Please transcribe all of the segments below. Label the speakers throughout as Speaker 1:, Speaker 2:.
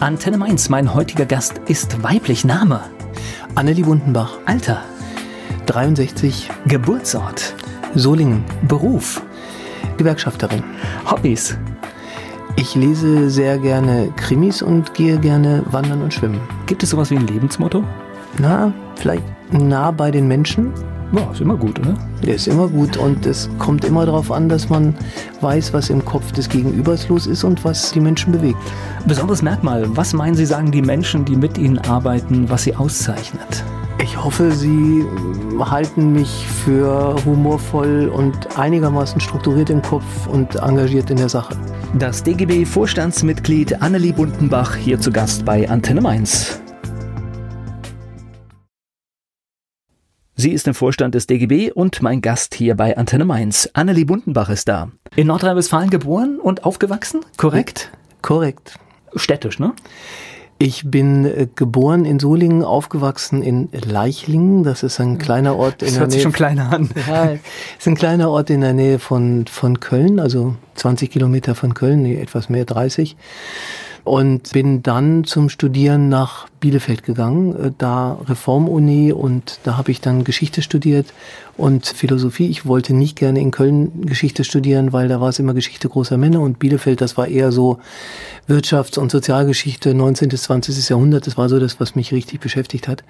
Speaker 1: Antenne Mainz, mein heutiger Gast ist weiblich. Name?
Speaker 2: Annelie Wundenbach.
Speaker 1: Alter?
Speaker 2: 63.
Speaker 1: Geburtsort?
Speaker 2: Solingen.
Speaker 1: Beruf?
Speaker 2: Gewerkschafterin.
Speaker 1: Hobbys?
Speaker 2: Ich lese sehr gerne Krimis und gehe gerne wandern und schwimmen.
Speaker 1: Gibt es sowas wie ein Lebensmotto?
Speaker 2: Na, vielleicht nah bei den Menschen.
Speaker 1: Ja, ist immer gut, oder?
Speaker 2: Der ist immer gut und es kommt immer darauf an, dass man weiß, was im Kopf des Gegenübers los ist und was die Menschen bewegt.
Speaker 1: Besonderes Merkmal, was meinen Sie, sagen die Menschen, die mit Ihnen arbeiten, was Sie auszeichnet?
Speaker 2: Ich hoffe, Sie halten mich für humorvoll und einigermaßen strukturiert im Kopf und engagiert in der Sache.
Speaker 1: Das DGB-Vorstandsmitglied Annelie Bundenbach hier zu Gast bei Antenne Mainz. Sie ist im Vorstand des DGB und mein Gast hier bei Antenne Mainz. Annelie Bundenbach ist da. In Nordrhein-Westfalen geboren und aufgewachsen, korrekt?
Speaker 2: Korrekt.
Speaker 1: Städtisch, ne?
Speaker 2: Ich bin äh, geboren in Solingen, aufgewachsen in Leichlingen. Das ist ein kleiner Ort
Speaker 1: in
Speaker 2: das
Speaker 1: der hört Nähe. sich schon kleiner an.
Speaker 2: Ja, ist ein kleiner Ort in der Nähe von, von Köln, also 20 Kilometer von Köln, nee, etwas mehr, 30 und bin dann zum Studieren nach Bielefeld gegangen, äh, da Reformuni und da habe ich dann Geschichte studiert und Philosophie. Ich wollte nicht gerne in Köln Geschichte studieren, weil da war es immer Geschichte großer Männer und Bielefeld, das war eher so Wirtschafts- und Sozialgeschichte 19. bis 20. Jahrhundert. Das war so das, was mich richtig beschäftigt hat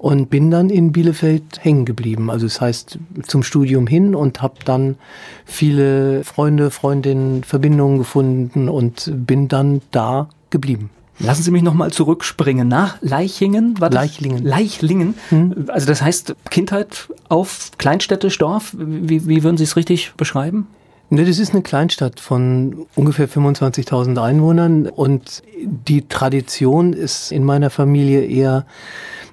Speaker 2: und bin dann in Bielefeld hängen geblieben. Also das heißt zum Studium hin und habe dann viele Freunde, Freundinnen, Verbindungen gefunden und bin dann da geblieben.
Speaker 1: Lassen Sie mich nochmal zurückspringen nach Leichingen.
Speaker 2: War das? Leichlingen.
Speaker 1: Leichlingen. Hm. Also das heißt Kindheit auf Kleinstädtisch, Dorf. Wie, wie würden Sie es richtig beschreiben?
Speaker 2: Ne, das ist eine Kleinstadt von ungefähr 25.000 Einwohnern und die Tradition ist in meiner Familie eher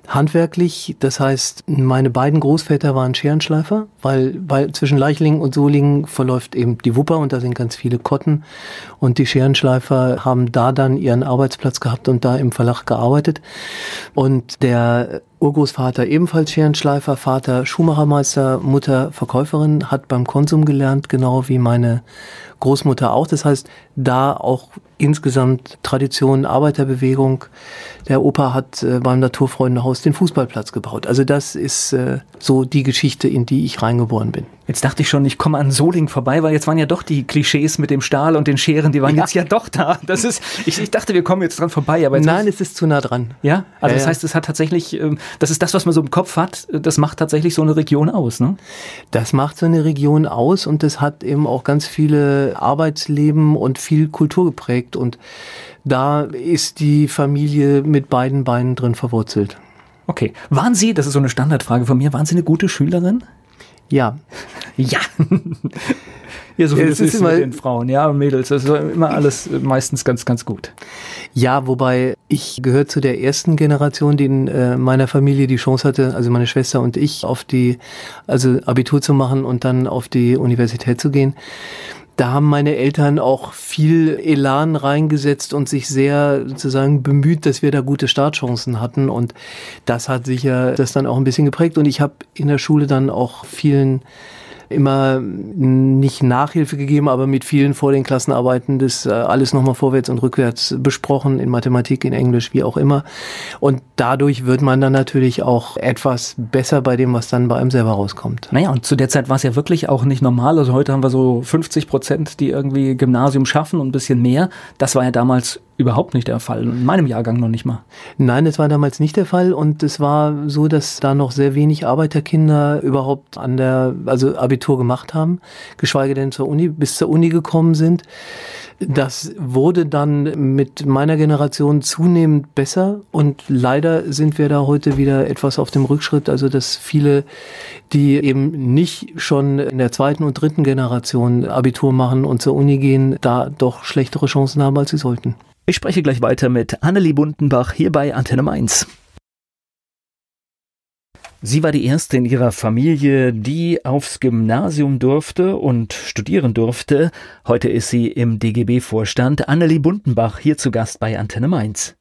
Speaker 2: handwerklich. Das heißt, meine beiden Großväter waren Scherenschleifer, weil, weil zwischen Leichlingen und Solingen verläuft eben die Wupper und da sind ganz viele Kotten. Und die Scherenschleifer haben da dann ihren Arbeitsplatz gehabt und da im Verlag gearbeitet. Und der Urgroßvater ebenfalls Scherenschleifer, Vater Schuhmachermeister, Mutter Verkäuferin, hat beim Konsum gelernt, genau wie meine Großmutter auch. Das heißt, da auch insgesamt Tradition, Arbeiterbewegung. Der Opa hat äh, beim Naturfreundehaus den Fußballplatz gebaut. Also das ist äh, so die Geschichte, in die ich reingeboren bin.
Speaker 1: Jetzt dachte ich schon, ich komme an Soling vorbei, weil jetzt waren ja doch die Klischees mit dem Stahl und den Scheren, die waren ja. jetzt ja doch da. Das ist, ich, ich dachte, wir kommen jetzt dran vorbei, aber
Speaker 2: Nein, es ist zu nah dran.
Speaker 1: Ja, also ja, das heißt, es hat tatsächlich, ähm, das ist das, was man so im Kopf hat, das macht tatsächlich so eine Region aus, ne?
Speaker 2: Das macht so eine Region aus und das hat eben auch ganz viele Arbeitsleben und viel Kultur geprägt und da ist die Familie mit beiden Beinen drin verwurzelt.
Speaker 1: Okay. Waren Sie, das ist so eine Standardfrage von mir, waren Sie eine gute Schülerin?
Speaker 2: Ja.
Speaker 1: Ja. ja, so wie es ist, ist immer, mit den Frauen, ja, Mädels, das ist immer alles meistens ganz, ganz gut.
Speaker 2: Ja, wobei ich gehöre zu der ersten Generation, die in äh, meiner Familie die Chance hatte, also meine Schwester und ich, auf die, also Abitur zu machen und dann auf die Universität zu gehen da haben meine Eltern auch viel Elan reingesetzt und sich sehr sozusagen bemüht, dass wir da gute Startchancen hatten. Und das hat sicher das dann auch ein bisschen geprägt. Und ich habe in der Schule dann auch vielen immer nicht Nachhilfe gegeben, aber mit vielen vor den Klassenarbeiten das äh, alles nochmal vorwärts und rückwärts besprochen, in Mathematik, in Englisch, wie auch immer. Und dadurch wird man dann natürlich auch etwas besser bei dem, was dann bei einem selber rauskommt.
Speaker 1: Naja, und zu der Zeit war es ja wirklich auch nicht normal. Also heute haben wir so 50 Prozent, die irgendwie Gymnasium schaffen und ein bisschen mehr. Das war ja damals überhaupt nicht der Fall. In meinem Jahrgang noch nicht mal.
Speaker 2: Nein, das war damals nicht der Fall und es war so, dass da noch sehr wenig Arbeiterkinder überhaupt an der, also Abitur gemacht haben, geschweige denn zur Uni, bis zur Uni gekommen sind. Das wurde dann mit meiner Generation zunehmend besser und leider sind wir da heute wieder etwas auf dem Rückschritt. Also dass viele, die eben nicht schon in der zweiten und dritten Generation Abitur machen und zur Uni gehen, da doch schlechtere Chancen haben, als sie sollten.
Speaker 1: Ich spreche gleich weiter mit Annelie Bundenbach hier bei Antenne Mainz. Sie war die erste in ihrer Familie, die aufs Gymnasium durfte und studieren durfte. Heute ist sie im DGB-Vorstand. Annelie Bundenbach hier zu Gast bei Antenne Mainz.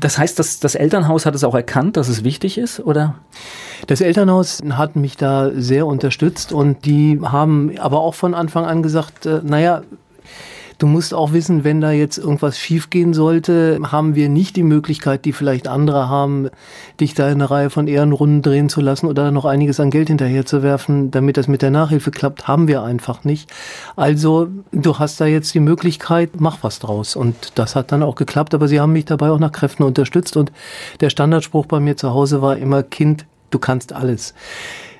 Speaker 1: Das heißt, dass das Elternhaus hat es auch erkannt, dass es wichtig ist, oder?
Speaker 2: Das Elternhaus hat mich da sehr unterstützt und die haben aber auch von Anfang an gesagt, äh, naja, du musst auch wissen, wenn da jetzt irgendwas schiefgehen sollte, haben wir nicht die Möglichkeit, die vielleicht andere haben, dich da in eine Reihe von Ehrenrunden drehen zu lassen oder noch einiges an Geld hinterher zu werfen, damit das mit der Nachhilfe klappt, haben wir einfach nicht. Also du hast da jetzt die Möglichkeit, mach was draus. Und das hat dann auch geklappt, aber sie haben mich dabei auch nach Kräften unterstützt. Und der Standardspruch bei mir zu Hause war immer, Kind, du kannst alles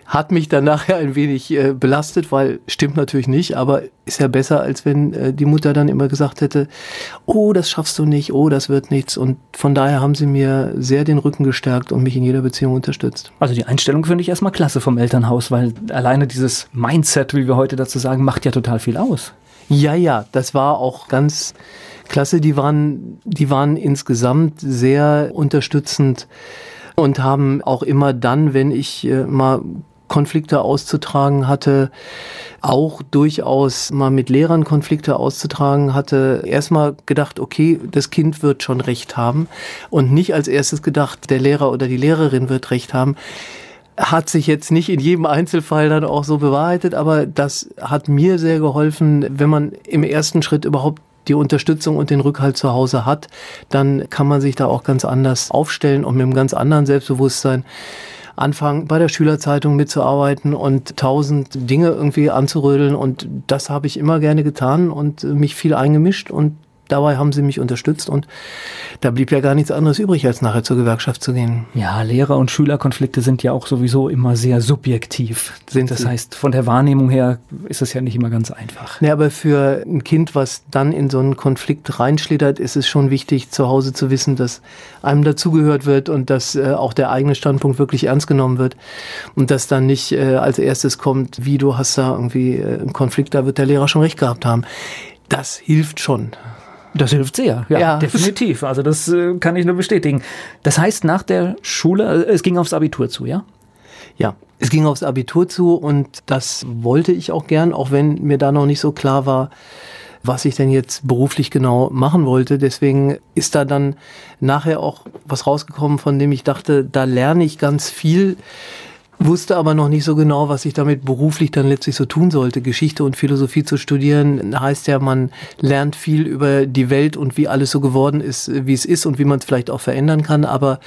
Speaker 2: hat mich dann nachher ein wenig äh, belastet, weil stimmt natürlich nicht, aber ist ja besser, als wenn äh, die Mutter dann immer gesagt hätte, oh, das schaffst du nicht, oh, das wird nichts. Und von daher haben sie mir sehr den Rücken gestärkt und mich in jeder Beziehung unterstützt.
Speaker 1: Also die Einstellung finde ich erstmal klasse vom Elternhaus, weil alleine dieses Mindset, wie wir heute dazu sagen, macht ja total viel aus.
Speaker 2: Ja, ja, das war auch ganz klasse. Die waren, die waren insgesamt sehr unterstützend und haben auch immer dann, wenn ich äh, mal Konflikte auszutragen hatte, auch durchaus mal mit Lehrern Konflikte auszutragen hatte, erstmal gedacht, okay, das Kind wird schon recht haben. Und nicht als erstes gedacht, der Lehrer oder die Lehrerin wird recht haben. Hat sich jetzt nicht in jedem Einzelfall dann auch so bewahrheitet, aber das hat mir sehr geholfen, wenn man im ersten Schritt überhaupt die Unterstützung und den Rückhalt zu Hause hat, dann kann man sich da auch ganz anders aufstellen und mit einem ganz anderen Selbstbewusstsein anfangen, bei der Schülerzeitung mitzuarbeiten und tausend Dinge irgendwie anzurödeln. Und das habe ich immer gerne getan und mich viel eingemischt und dabei haben sie mich unterstützt und da blieb ja gar nichts anderes übrig, als nachher zur Gewerkschaft zu gehen.
Speaker 1: Ja, Lehrer- und Schülerkonflikte sind ja auch sowieso immer sehr subjektiv. Sind das sie? heißt, von der Wahrnehmung her ist es ja nicht immer ganz einfach.
Speaker 2: Ja, aber für ein Kind, was dann in so einen Konflikt reinschlittert, ist es schon wichtig, zu Hause zu wissen, dass einem dazugehört wird und dass äh, auch der eigene Standpunkt wirklich ernst genommen wird und dass dann nicht äh, als erstes kommt, wie du hast da irgendwie äh, einen Konflikt, da wird der Lehrer schon recht gehabt haben. Das hilft schon.
Speaker 1: Das hilft sehr, ja, ja. definitiv. Also das äh, kann ich nur bestätigen. Das heißt, nach der Schule, äh, es ging aufs Abitur zu, ja?
Speaker 2: Ja, es ging aufs Abitur zu und das wollte ich auch gern, auch wenn mir da noch nicht so klar war, was ich denn jetzt beruflich genau machen wollte. Deswegen ist da dann nachher auch was rausgekommen, von dem ich dachte, da lerne ich ganz viel wusste aber noch nicht so genau, was ich damit beruflich dann letztlich so tun sollte. Geschichte und Philosophie zu studieren heißt ja, man lernt viel über die Welt und wie alles so geworden ist, wie es ist und wie man es vielleicht auch verändern kann. Aber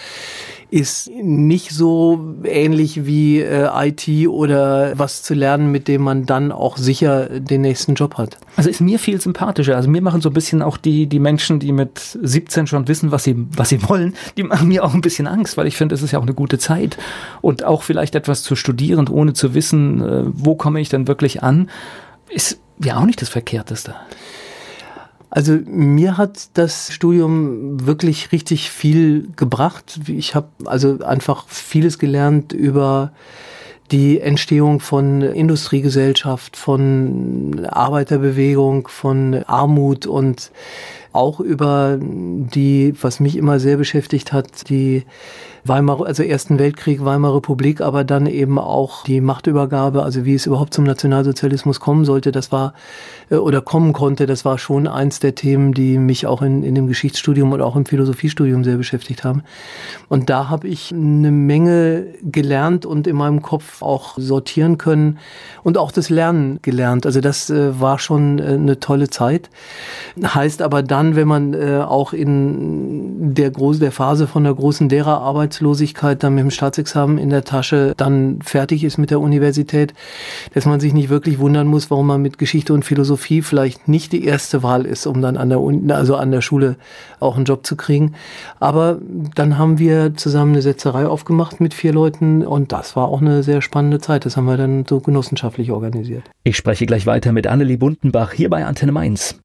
Speaker 2: ist nicht so ähnlich wie äh, IT oder was zu lernen, mit dem man dann auch sicher den nächsten Job hat.
Speaker 1: Also ist mir viel sympathischer. Also mir machen so ein bisschen auch die, die Menschen, die mit 17 schon wissen, was sie, was sie wollen, die machen mir auch ein bisschen Angst, weil ich finde, es ist ja auch eine gute Zeit. Und auch vielleicht etwas zu studieren, ohne zu wissen, äh, wo komme ich denn wirklich an, ist ja auch nicht das Verkehrteste.
Speaker 2: Also mir hat das Studium wirklich richtig viel gebracht. Ich habe also einfach vieles gelernt über die Entstehung von Industriegesellschaft, von Arbeiterbewegung, von Armut und auch über die, was mich immer sehr beschäftigt hat, die Weimar, also Ersten Weltkrieg, Weimarer Republik, aber dann eben auch die Machtübergabe, also wie es überhaupt zum Nationalsozialismus kommen sollte, das war äh, oder kommen konnte, das war schon eins der Themen, die mich auch in, in dem Geschichtsstudium und auch im Philosophiestudium sehr beschäftigt haben. Und da habe ich eine Menge gelernt und in meinem Kopf auch sortieren können und auch das Lernen gelernt. Also das äh, war schon äh, eine tolle Zeit. Heißt aber dann, wenn man auch in der, groß, der Phase von der großen Lehrerarbeit Arbeitslosigkeit dann mit dem Staatsexamen in der Tasche dann fertig ist mit der Universität, dass man sich nicht wirklich wundern muss, warum man mit Geschichte und Philosophie vielleicht nicht die erste Wahl ist, um dann an der, also an der Schule auch einen Job zu kriegen. Aber dann haben wir zusammen eine Setzerei aufgemacht mit vier Leuten und das war auch eine sehr spannende Zeit. Das haben wir dann so genossenschaftlich organisiert.
Speaker 1: Ich spreche gleich weiter mit Annelie Bundenbach hier bei Antenne Mainz.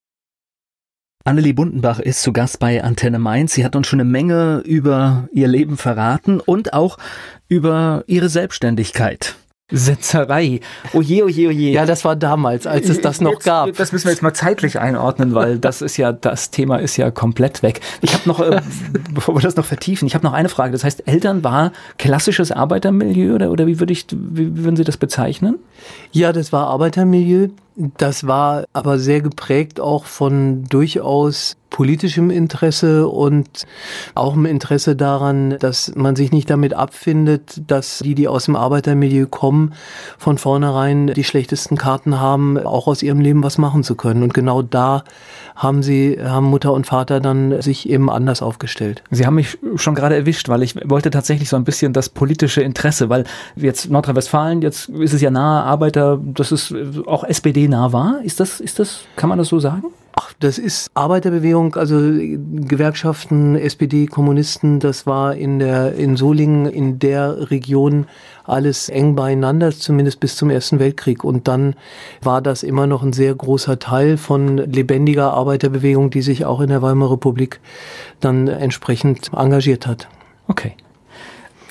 Speaker 1: Annelie Bundenbach ist zu Gast bei Antenne Mainz. Sie hat uns schon eine Menge über ihr Leben verraten und auch über ihre Selbstständigkeit. Setzerei. Oje, oje, oje.
Speaker 2: Ja, das war damals, als es das noch
Speaker 1: jetzt,
Speaker 2: gab.
Speaker 1: Das müssen wir jetzt mal zeitlich einordnen, weil das ist ja, das Thema ist ja komplett weg. Ich habe noch, äh, bevor wir das noch vertiefen, ich habe noch eine Frage. Das heißt, Eltern war klassisches Arbeitermilieu oder, oder wie, würde ich, wie würden Sie das bezeichnen?
Speaker 2: Ja, das war Arbeitermilieu. Das war aber sehr geprägt auch von durchaus politischem Interesse und auch im Interesse daran, dass man sich nicht damit abfindet, dass die, die aus dem Arbeitermilieu kommen, von vornherein die schlechtesten Karten haben, auch aus ihrem Leben was machen zu können. Und genau da haben sie, haben Mutter und Vater dann sich eben anders aufgestellt.
Speaker 1: Sie haben mich schon gerade erwischt, weil ich wollte tatsächlich so ein bisschen das politische Interesse, weil jetzt Nordrhein-Westfalen, jetzt ist es ja nahe Arbeiter, dass es auch SPD nah war. Ist das, ist das, kann man das so sagen?
Speaker 2: Ach, das ist Arbeiterbewegung, also Gewerkschaften, SPD, Kommunisten, das war in der, in Solingen, in der Region alles eng beieinander, zumindest bis zum Ersten Weltkrieg. Und dann war das immer noch ein sehr großer Teil von lebendiger Arbeiterbewegung, die sich auch in der Weimarer Republik dann entsprechend engagiert hat.
Speaker 1: Okay.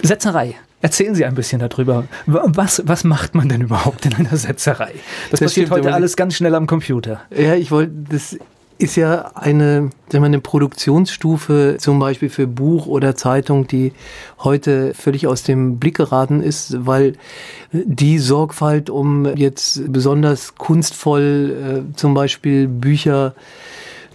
Speaker 1: Setzerei. Erzählen Sie ein bisschen darüber. Was, was macht man denn überhaupt in einer Setzerei? Das, das passiert stimmt, heute alles ganz schnell am Computer.
Speaker 2: Ja, ich wollte, das ist ja eine, sagen wir, eine Produktionsstufe, zum Beispiel für Buch oder Zeitung, die heute völlig aus dem Blick geraten ist, weil die Sorgfalt, um jetzt besonders kunstvoll äh, zum Beispiel Bücher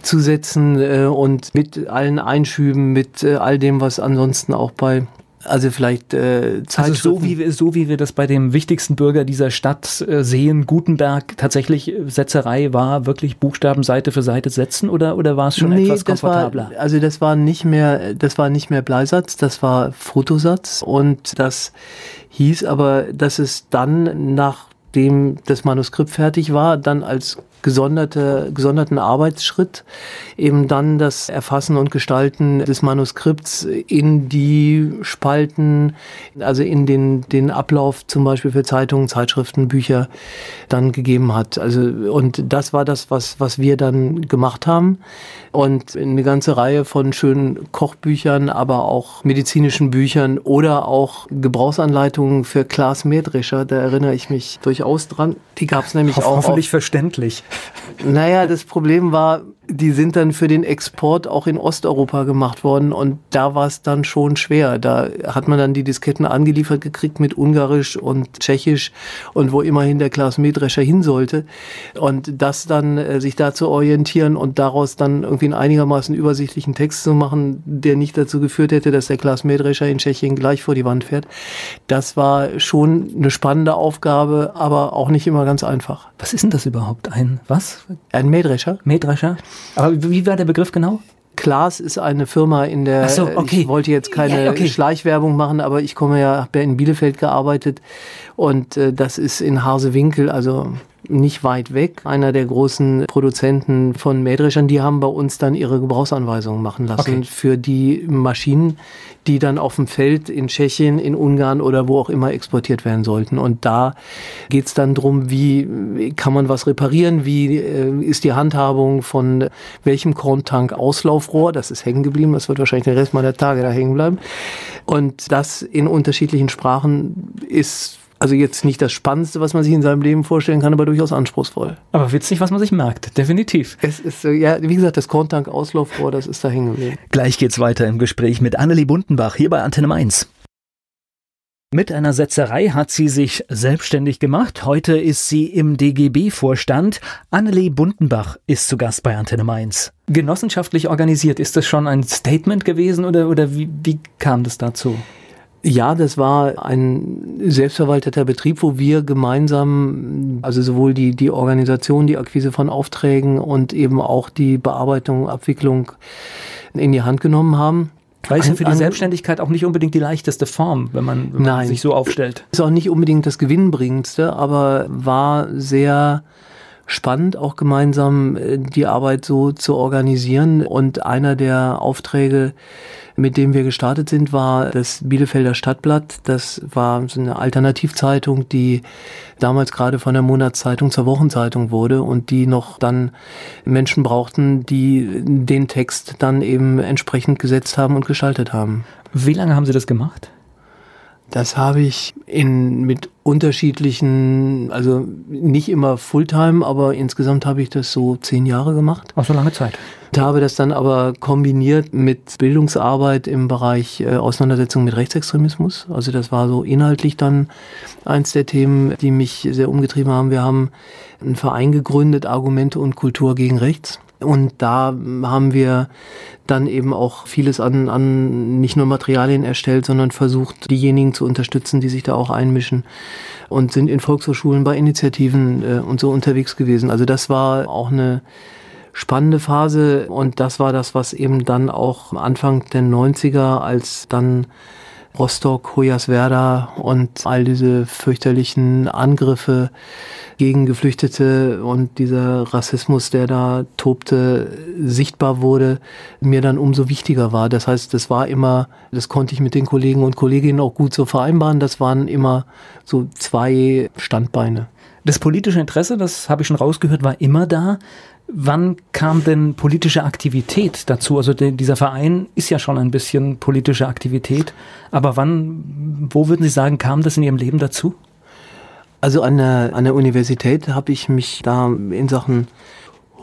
Speaker 2: zu setzen äh, und mit allen Einschüben, mit äh, all dem, was ansonsten auch bei also vielleicht äh,
Speaker 1: Also so wie, wir, so wie wir das bei dem wichtigsten Bürger dieser Stadt äh, sehen, Gutenberg, tatsächlich äh, Setzerei war wirklich Buchstaben Seite für Seite setzen oder, oder war es schon nee, etwas komfortabler?
Speaker 2: War, also das war nicht mehr, das war nicht mehr Bleisatz, das war Fotosatz und das hieß aber, dass es dann nachdem das Manuskript fertig war, dann als gesonderte, gesonderten Arbeitsschritt, eben dann das Erfassen und Gestalten des Manuskripts in die Spalten, also in den, den Ablauf zum Beispiel für Zeitungen, Zeitschriften, Bücher dann gegeben hat. Also, und das war das, was, was wir dann gemacht haben. Und eine ganze Reihe von schönen Kochbüchern, aber auch medizinischen Büchern oder auch Gebrauchsanleitungen für Klaas Mähdrescher, da erinnere ich mich durchaus dran. Die gab es nämlich
Speaker 1: Ho
Speaker 2: auch.
Speaker 1: Hoffentlich verständlich.
Speaker 2: Naja, das Problem war, die sind dann für den Export auch in Osteuropa gemacht worden und da war es dann schon schwer. Da hat man dann die Disketten angeliefert gekriegt mit Ungarisch und Tschechisch und wo immerhin der Klaas Mähdrescher hin sollte. Und das dann äh, sich da zu orientieren und daraus dann irgendwie einen einigermaßen übersichtlichen Text zu machen, der nicht dazu geführt hätte, dass der Klaas Mähdrescher in Tschechien gleich vor die Wand fährt. Das war schon eine spannende Aufgabe, aber auch nicht immer ganz einfach.
Speaker 1: Was ist denn das überhaupt? Ein was?
Speaker 2: Ein Mähdrescher.
Speaker 1: Mähdrescher? Aber wie war der Begriff genau?
Speaker 2: Klaas ist eine Firma in der,
Speaker 1: so, okay.
Speaker 2: ich wollte jetzt keine ja, okay. Schleichwerbung machen, aber ich komme ja, habe ja in Bielefeld gearbeitet und äh, das ist in Harsewinkel, also nicht weit weg, einer der großen Produzenten von Mähdreschern, die haben bei uns dann ihre Gebrauchsanweisungen machen lassen okay. für die Maschinen, die dann auf dem Feld in Tschechien, in Ungarn oder wo auch immer exportiert werden sollten. Und da geht's dann drum, wie kann man was reparieren, wie äh, ist die Handhabung von welchem Korntank Auslaufrohr, das ist hängen geblieben, das wird wahrscheinlich den Rest meiner Tage da hängen bleiben. Und das in unterschiedlichen Sprachen ist also jetzt nicht das Spannendste, was man sich in seinem Leben vorstellen kann, aber durchaus anspruchsvoll.
Speaker 1: Aber witzig, was man sich merkt, definitiv.
Speaker 2: Es ist, ja, wie gesagt, das Korntank-Auslaufrohr, das ist da hängen geblieben.
Speaker 1: Gleich geht's weiter im Gespräch mit Annelie Buntenbach hier bei Antenne Mainz. Mit einer Setzerei hat sie sich selbstständig gemacht. Heute ist sie im DGB-Vorstand. Annelie Buntenbach ist zu Gast bei Antenne Mainz. Genossenschaftlich organisiert, ist das schon ein Statement gewesen oder, oder wie, wie kam das dazu?
Speaker 2: Ja, das war ein selbstverwalteter Betrieb, wo wir gemeinsam, also sowohl die, die Organisation, die Akquise von Aufträgen und eben auch die Bearbeitung, Abwicklung in die Hand genommen haben.
Speaker 1: Weil es ja für die Selbstständigkeit auch nicht unbedingt die leichteste Form, wenn man, wenn man sich so aufstellt.
Speaker 2: Ist auch nicht unbedingt das Gewinnbringendste, aber war sehr spannend, auch gemeinsam äh, die Arbeit so zu organisieren. Und einer der Aufträge, mit dem wir gestartet sind, war das Bielefelder Stadtblatt. Das war so eine Alternativzeitung, die damals gerade von der Monatszeitung zur Wochenzeitung wurde und die noch dann Menschen brauchten, die den Text dann eben entsprechend gesetzt haben und gestaltet haben.
Speaker 1: Wie lange haben Sie das gemacht?
Speaker 2: Das habe ich in, mit unterschiedlichen, also nicht immer Fulltime, aber insgesamt habe ich das so zehn Jahre gemacht.
Speaker 1: Auch so lange Zeit.
Speaker 2: Ich habe das dann aber kombiniert mit Bildungsarbeit im Bereich äh, Auseinandersetzung mit Rechtsextremismus. Also das war so inhaltlich dann eins der Themen, die mich sehr umgetrieben haben. Wir haben einen Verein gegründet, Argumente und Kultur gegen Rechts Und da haben wir dann eben auch vieles an, an nicht nur Materialien erstellt, sondern versucht, diejenigen zu unterstützen, die sich da auch einmischen und sind in Volkshochschulen bei Initiativen äh, und so unterwegs gewesen. Also das war auch eine spannende Phase und das war das, was eben dann auch Anfang der 90er, als dann Rostock, Hoyerswerda und all diese fürchterlichen Angriffe gegen Geflüchtete und dieser Rassismus, der da tobte, sichtbar wurde, mir dann umso wichtiger war. Das heißt, das war immer, das konnte ich mit den Kollegen und Kolleginnen auch gut so vereinbaren. Das waren immer so zwei Standbeine.
Speaker 1: Das politische Interesse, das habe ich schon rausgehört, war immer da. Wann kam denn politische Aktivität dazu? Also der, dieser Verein ist ja schon ein bisschen politische Aktivität, aber wann, wo würden Sie sagen, kam das in Ihrem Leben dazu?
Speaker 2: Also an der, an der Universität habe ich mich da in Sachen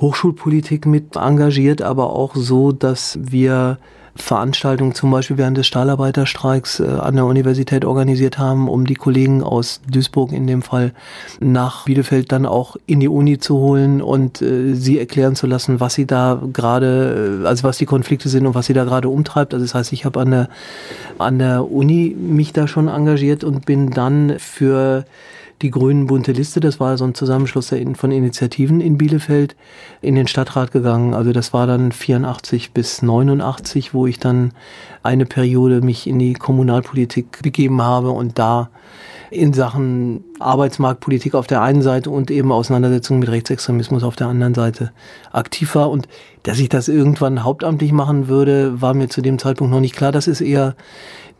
Speaker 2: Hochschulpolitik mit engagiert, aber auch so, dass wir Veranstaltungen zum Beispiel während des Stahlarbeiterstreiks äh, an der Universität organisiert haben, um die Kollegen aus Duisburg in dem Fall nach Bielefeld dann auch in die Uni zu holen und äh, sie erklären zu lassen, was sie da gerade, äh, also was die Konflikte sind und was sie da gerade umtreibt. Also das heißt, ich habe an der, an der Uni mich da schon engagiert und bin dann für die Grünen bunte Liste, das war so ein Zusammenschluss von Initiativen in Bielefeld, in den Stadtrat gegangen. Also das war dann 84 bis 89, wo ich dann eine Periode mich in die Kommunalpolitik begeben habe und da in Sachen Arbeitsmarktpolitik auf der einen Seite und eben Auseinandersetzung mit Rechtsextremismus auf der anderen Seite aktiv war. Und dass ich das irgendwann hauptamtlich machen würde, war mir zu dem Zeitpunkt noch nicht klar. Das ist eher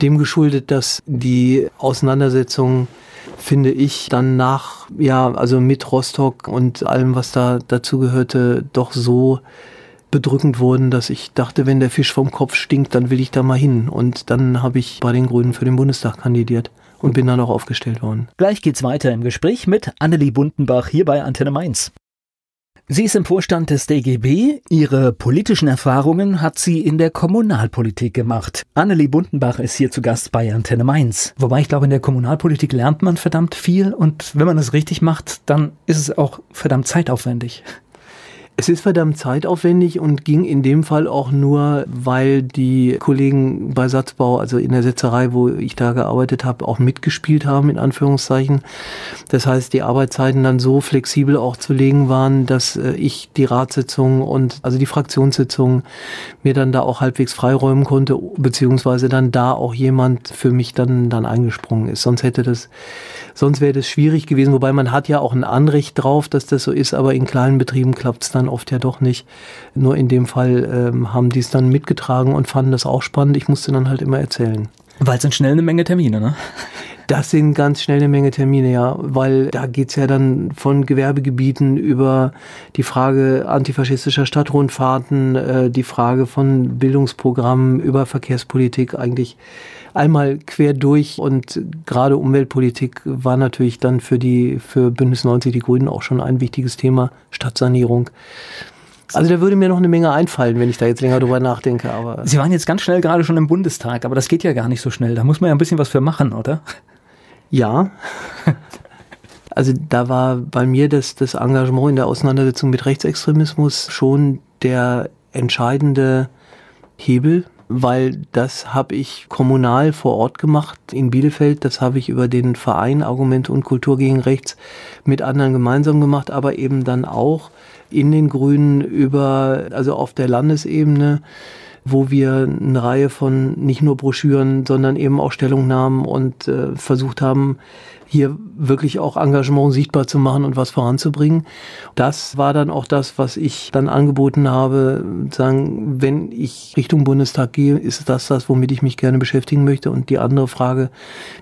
Speaker 2: dem geschuldet, dass die Auseinandersetzung finde ich, dann nach, ja, also mit Rostock und allem, was da dazugehörte, doch so bedrückend wurden, dass ich dachte, wenn der Fisch vom Kopf stinkt, dann will ich da mal hin. Und dann habe ich bei den Grünen für den Bundestag kandidiert und bin dann auch aufgestellt worden.
Speaker 1: Gleich geht's weiter im Gespräch mit Annelie Bundenbach hier bei Antenne Mainz. Sie ist im Vorstand des DGB. Ihre politischen Erfahrungen hat sie in der Kommunalpolitik gemacht. Annelie Bundenbach ist hier zu Gast bei Antenne Mainz. Wobei ich glaube, in der Kommunalpolitik lernt man verdammt viel und wenn man es richtig macht, dann ist es auch verdammt zeitaufwendig.
Speaker 2: Es ist verdammt zeitaufwendig und ging in dem Fall auch nur, weil die Kollegen bei Satzbau, also in der Setzerei, wo ich da gearbeitet habe, auch mitgespielt haben, in Anführungszeichen. Das heißt, die Arbeitszeiten dann so flexibel auch zu legen waren, dass äh, ich die Ratssitzungen und also die Fraktionssitzungen mir dann da auch halbwegs freiräumen konnte, beziehungsweise dann da auch jemand für mich dann, dann eingesprungen ist. Sonst hätte das, sonst wäre das schwierig gewesen, wobei man hat ja auch ein Anrecht drauf, dass das so ist, aber in kleinen Betrieben klappt es dann dann oft ja doch nicht. Nur in dem Fall ähm, haben die es dann mitgetragen und fanden das auch spannend. Ich musste dann halt immer erzählen.
Speaker 1: Weil es sind schnell eine Menge Termine, ne?
Speaker 2: Das sind ganz schnell eine Menge Termine, ja, weil da geht's ja dann von Gewerbegebieten über die Frage antifaschistischer Stadtrundfahrten, äh, die Frage von Bildungsprogrammen über Verkehrspolitik eigentlich einmal quer durch und gerade Umweltpolitik war natürlich dann für die, für Bündnis 90 die Grünen auch schon ein wichtiges Thema, Stadtsanierung. Also da würde mir noch eine Menge einfallen, wenn ich da jetzt länger drüber nachdenke. Aber
Speaker 1: Sie waren jetzt ganz schnell gerade schon im Bundestag, aber das geht ja gar nicht so schnell. Da muss man ja ein bisschen was für machen, oder?
Speaker 2: Ja. Also da war bei mir das, das Engagement in der Auseinandersetzung mit Rechtsextremismus schon der entscheidende Hebel, weil das habe ich kommunal vor Ort gemacht in Bielefeld. Das habe ich über den Verein Argumente und Kultur gegen Rechts mit anderen gemeinsam gemacht, aber eben dann auch in den Grünen über, also auf der Landesebene wo wir eine Reihe von nicht nur Broschüren, sondern eben auch Stellungnahmen und äh, versucht haben, hier wirklich auch Engagement sichtbar zu machen und was voranzubringen. Das war dann auch das, was ich dann angeboten habe, sagen, wenn ich Richtung Bundestag gehe, ist das das, womit ich mich gerne beschäftigen möchte. Und die andere Frage,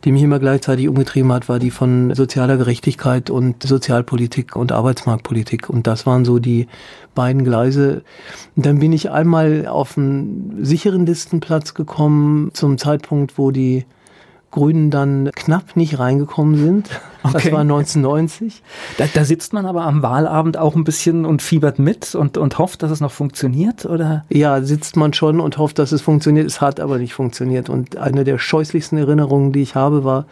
Speaker 2: die mich immer gleichzeitig umgetrieben hat, war die von sozialer Gerechtigkeit und Sozialpolitik und Arbeitsmarktpolitik. Und das waren so die beiden Gleise. Dann bin ich einmal auf einen sicheren Listenplatz gekommen zum Zeitpunkt, wo die Grünen dann knapp nicht reingekommen sind. Okay. Das war 1990.
Speaker 1: Da, da, sitzt man aber am Wahlabend auch ein bisschen und fiebert mit und, und hofft, dass es noch funktioniert, oder?
Speaker 2: Ja, sitzt man schon und hofft, dass es funktioniert. Es hat aber nicht funktioniert. Und eine der scheußlichsten Erinnerungen, die ich habe, war,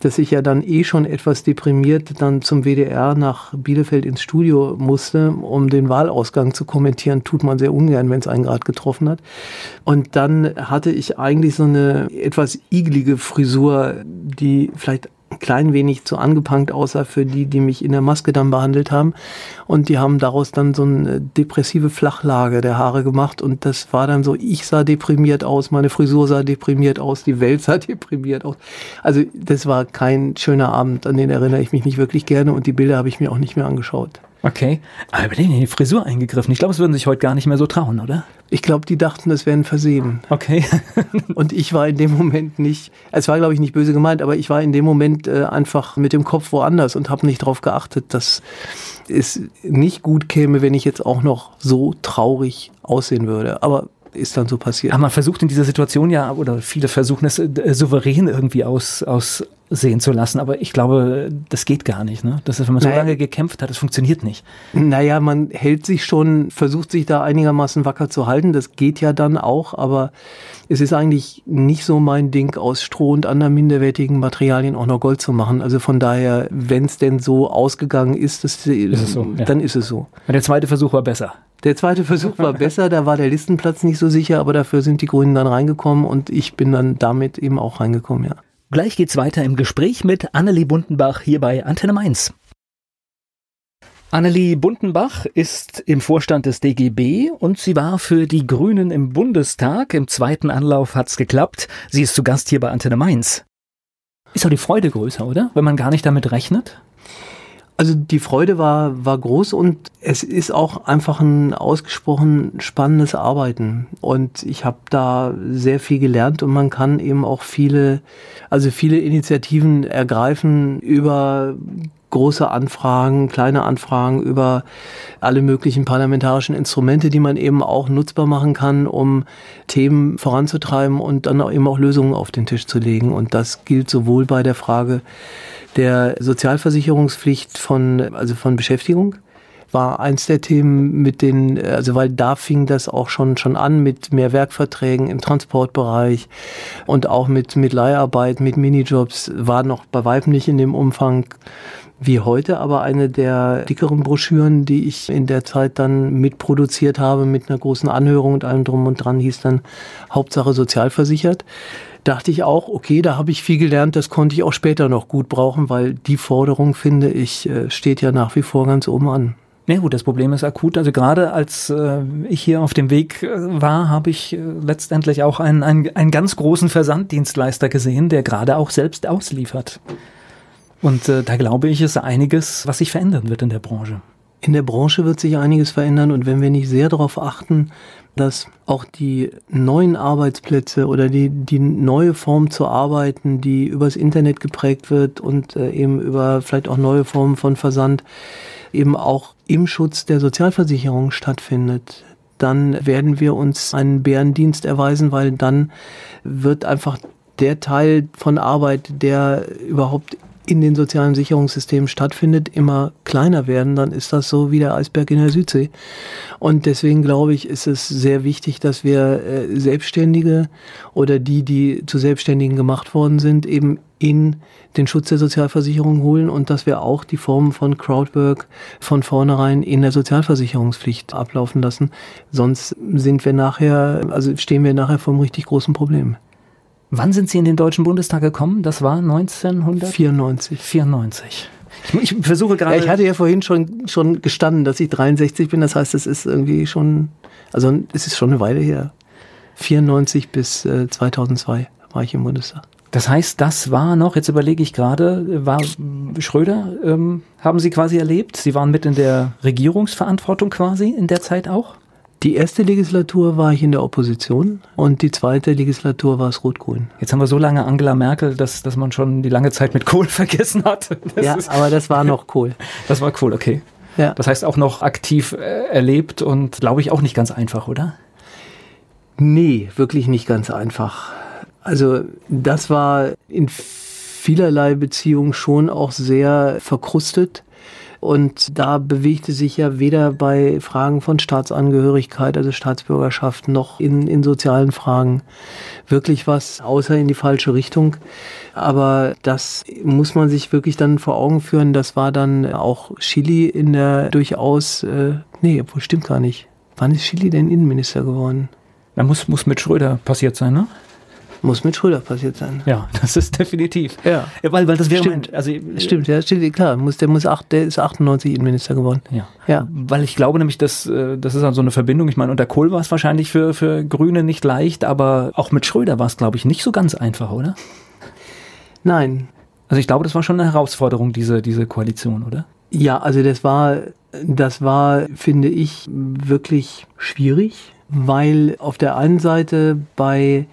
Speaker 2: dass ich ja dann eh schon etwas deprimiert dann zum WDR nach Bielefeld ins Studio musste, um den Wahlausgang zu kommentieren. Tut man sehr ungern, wenn es einen gerade getroffen hat. Und dann hatte ich eigentlich so eine etwas iglige Frisur, die vielleicht klein wenig zu angepankt aussah für die, die mich in der Maske dann behandelt haben. Und die haben daraus dann so eine depressive Flachlage der Haare gemacht. Und das war dann so, ich sah deprimiert aus, meine Frisur sah deprimiert aus, die Welt sah deprimiert aus. Also das war kein schöner Abend, an den erinnere ich mich nicht wirklich gerne. Und die Bilder habe ich mir auch nicht mehr angeschaut.
Speaker 1: Okay. Aber bei denen in die Frisur eingegriffen. Ich glaube, es würden sich heute gar nicht mehr so trauen, oder?
Speaker 2: Ich glaube, die dachten, das wäre ein Versehen.
Speaker 1: Okay.
Speaker 2: und ich war in dem Moment nicht, es war, glaube ich, nicht böse gemeint, aber ich war in dem Moment äh, einfach mit dem Kopf woanders und habe nicht darauf geachtet, dass es nicht gut käme, wenn ich jetzt auch noch so traurig aussehen würde. Aber ist dann so passiert.
Speaker 1: Aber man versucht in dieser Situation ja, oder viele versuchen es äh, souverän irgendwie aus, aussehen zu lassen, aber ich glaube, das geht gar nicht. Ne? Das ist, wenn man so naja, lange gekämpft hat, das funktioniert nicht.
Speaker 2: Naja, man hält sich schon, versucht sich da einigermaßen wacker zu halten, das geht ja dann auch, aber es ist eigentlich nicht so mein Ding, aus Stroh und anderen minderwertigen Materialien auch noch Gold zu machen. Also von daher, wenn es denn so ausgegangen ist, das, ist so, dann ja. ist es so.
Speaker 1: Und der zweite Versuch war besser.
Speaker 2: Der zweite Versuch war besser, da war der Listenplatz nicht so sicher, aber dafür sind die Grünen dann reingekommen und ich bin dann damit eben auch reingekommen, ja.
Speaker 1: Gleich geht's weiter im Gespräch mit Annelie Bundenbach hier bei Antenne Mainz. Annelie Bundenbach ist im Vorstand des DGB und sie war für die Grünen im Bundestag. Im zweiten Anlauf hat's geklappt. Sie ist zu Gast hier bei Antenne Mainz. Ist doch die Freude größer, oder? Wenn man gar nicht damit rechnet?
Speaker 2: Also die Freude war, war groß und es ist auch einfach ein ausgesprochen spannendes Arbeiten. Und ich habe da sehr viel gelernt und man kann eben auch viele, also viele Initiativen ergreifen über große Anfragen, kleine Anfragen über alle möglichen parlamentarischen Instrumente, die man eben auch nutzbar machen kann, um Themen voranzutreiben und dann auch eben auch Lösungen auf den Tisch zu legen. Und das gilt sowohl bei der Frage der Sozialversicherungspflicht von, also von Beschäftigung war eins der Themen mit den, also weil da fing das auch schon, schon an mit mehr Werkverträgen im Transportbereich und auch mit, mit Leiharbeit, mit Minijobs, war noch bei weitem nicht in dem Umfang wie heute, aber eine der dickeren Broschüren, die ich in der Zeit dann mitproduziert habe, mit einer großen Anhörung und allem drum und dran, hieß dann Hauptsache sozialversichert dachte ich auch, okay, da habe ich viel gelernt, das konnte ich auch später noch gut brauchen, weil die Forderung, finde ich, äh, steht ja nach wie vor ganz oben an.
Speaker 1: Ja gut, das Problem ist akut. Also gerade als äh, ich hier auf dem Weg äh, war, habe ich äh, letztendlich auch einen, einen, einen ganz großen Versanddienstleister gesehen, der gerade auch selbst ausliefert. Und äh, da glaube ich, ist einiges, was sich verändern wird in der Branche.
Speaker 2: In der Branche wird sich einiges verändern und wenn wir nicht sehr darauf achten, dass auch die neuen Arbeitsplätze oder die, die neue Form zu arbeiten, die übers Internet geprägt wird und äh, eben über vielleicht auch neue Formen von Versand, eben auch im Schutz der Sozialversicherung stattfindet, dann werden wir uns einen Bärendienst erweisen, weil dann wird einfach der Teil von Arbeit, der überhaupt in den sozialen Sicherungssystemen stattfindet, immer kleiner werden, dann ist das so wie der Eisberg in der Südsee. Und deswegen glaube ich, ist es sehr wichtig, dass wir äh, Selbstständige oder die, die zu Selbstständigen gemacht worden sind, eben in den Schutz der Sozialversicherung holen und dass wir auch die Formen von Crowdwork von vornherein in der Sozialversicherungspflicht ablaufen lassen. Sonst sind wir nachher, also stehen wir nachher vor einem richtig großen Problem.
Speaker 1: Wann sind Sie in den Deutschen Bundestag gekommen? Das war 1994. 94.
Speaker 2: Ich, ich versuche gerade. Ja, ich hatte ja vorhin schon, schon gestanden, dass ich 63 bin. Das heißt, es ist irgendwie schon, also es ist schon eine Weile her. 94 bis äh, 2002 war ich im Bundestag.
Speaker 1: Das heißt, das war noch, jetzt überlege ich gerade, war Schröder, ähm, haben Sie quasi erlebt? Sie waren mit in der Regierungsverantwortung quasi in der Zeit auch?
Speaker 2: Die erste Legislatur war ich in der Opposition und die zweite Legislatur war es Rot-Grün.
Speaker 1: Jetzt haben wir so lange Angela Merkel, dass, dass man schon die lange Zeit mit Kohl vergessen hat.
Speaker 2: Das ja, aber das war noch Kohl.
Speaker 1: Das war cool, okay. Ja. Das heißt auch noch aktiv äh, erlebt und glaube ich auch nicht ganz einfach, oder?
Speaker 2: Nee, wirklich nicht ganz einfach. Also das war in vielerlei Beziehungen schon auch sehr verkrustet. Und da bewegte sich ja weder bei Fragen von Staatsangehörigkeit, also Staatsbürgerschaft, noch in, in sozialen Fragen wirklich was, außer in die falsche Richtung. Aber das muss man sich wirklich dann vor Augen führen. Das war dann auch Chili in der durchaus, äh, nee, stimmt gar nicht. Wann ist Chili denn Innenminister geworden?
Speaker 1: Da muss, muss mit Schröder passiert sein, ne?
Speaker 2: Muss mit Schröder passiert sein.
Speaker 1: Ja, das ist definitiv.
Speaker 2: Ja.
Speaker 1: ja weil, weil das wäre
Speaker 2: stimmt.
Speaker 1: Mein, also,
Speaker 2: stimmt, ja, stimmt, klar. Muss, der, muss acht, der ist 98 Innenminister geworden.
Speaker 1: Ja. ja. Weil ich glaube nämlich, dass, äh, das ist also eine Verbindung. Ich meine, unter Kohl war es wahrscheinlich für, für Grüne nicht leicht, aber auch mit Schröder war es, glaube ich, nicht so ganz einfach, oder?
Speaker 2: Nein.
Speaker 1: Also ich glaube, das war schon eine Herausforderung, diese, diese Koalition, oder?
Speaker 2: Ja, also das war, das war, finde ich, wirklich schwierig, weil auf der einen Seite bei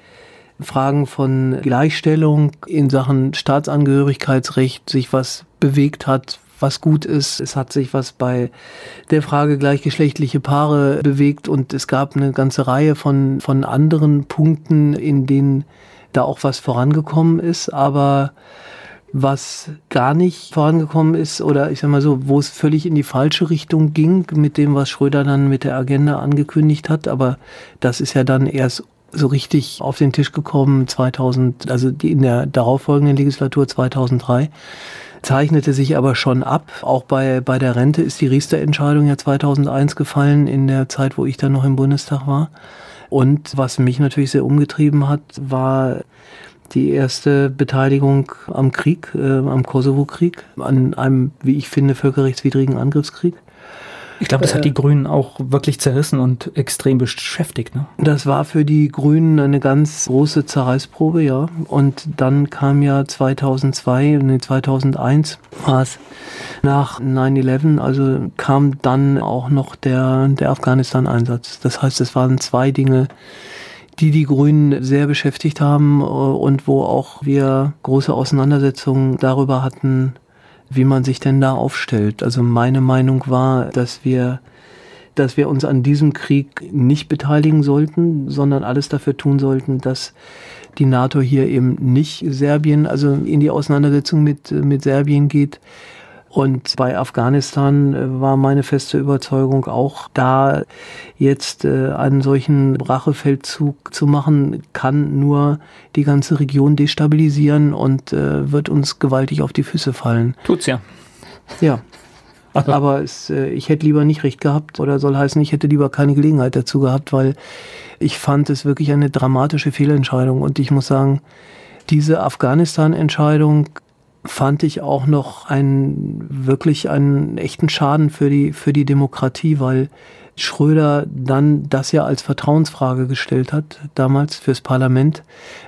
Speaker 2: Fragen von Gleichstellung in Sachen Staatsangehörigkeitsrecht sich was bewegt hat, was gut ist. Es hat sich was bei der Frage gleichgeschlechtliche Paare bewegt und es gab eine ganze Reihe von, von anderen Punkten, in denen da auch was vorangekommen ist, aber was gar nicht vorangekommen ist oder ich sag mal so, wo es völlig in die falsche Richtung ging mit dem, was Schröder dann mit der Agenda angekündigt hat, aber das ist ja dann erst so richtig auf den Tisch gekommen 2000, also in der darauffolgenden Legislatur 2003 zeichnete sich aber schon ab. Auch bei, bei der Rente ist die Riester-Entscheidung ja 2001 gefallen, in der Zeit, wo ich dann noch im Bundestag war. Und was mich natürlich sehr umgetrieben hat, war die erste Beteiligung am Krieg, äh, am Kosovo-Krieg, an einem, wie ich finde, völkerrechtswidrigen Angriffskrieg.
Speaker 1: Ich glaube, das hat die äh, Grünen auch wirklich zerrissen und extrem beschäftigt. Ne?
Speaker 2: Das war für die Grünen eine ganz große Zerreißprobe, ja. Und dann kam ja 2002, nee, 2001 war es nach 9-11, also kam dann auch noch der, der Afghanistan-Einsatz. Das heißt, es waren zwei Dinge, die die Grünen sehr beschäftigt haben äh, und wo auch wir große Auseinandersetzungen darüber hatten, wie man sich denn da aufstellt. Also meine Meinung war, dass wir dass wir uns an diesem Krieg nicht beteiligen sollten, sondern alles dafür tun sollten, dass die NATO hier eben nicht Serbien, also in die Auseinandersetzung mit, mit Serbien geht, und bei Afghanistan äh, war meine feste Überzeugung auch, da jetzt äh, einen solchen Rachefeldzug zu machen, kann nur die ganze Region destabilisieren und äh, wird uns gewaltig auf die Füße fallen.
Speaker 1: Tut's ja.
Speaker 2: Ja. Also. Aber es, ich hätte lieber nicht recht gehabt oder soll heißen, ich hätte lieber keine Gelegenheit dazu gehabt, weil ich fand es wirklich eine dramatische Fehlentscheidung. Und ich muss sagen, diese Afghanistan-Entscheidung fand ich auch noch einen wirklich einen echten Schaden für die für die Demokratie, weil Schröder dann das ja als Vertrauensfrage gestellt hat, damals fürs Parlament,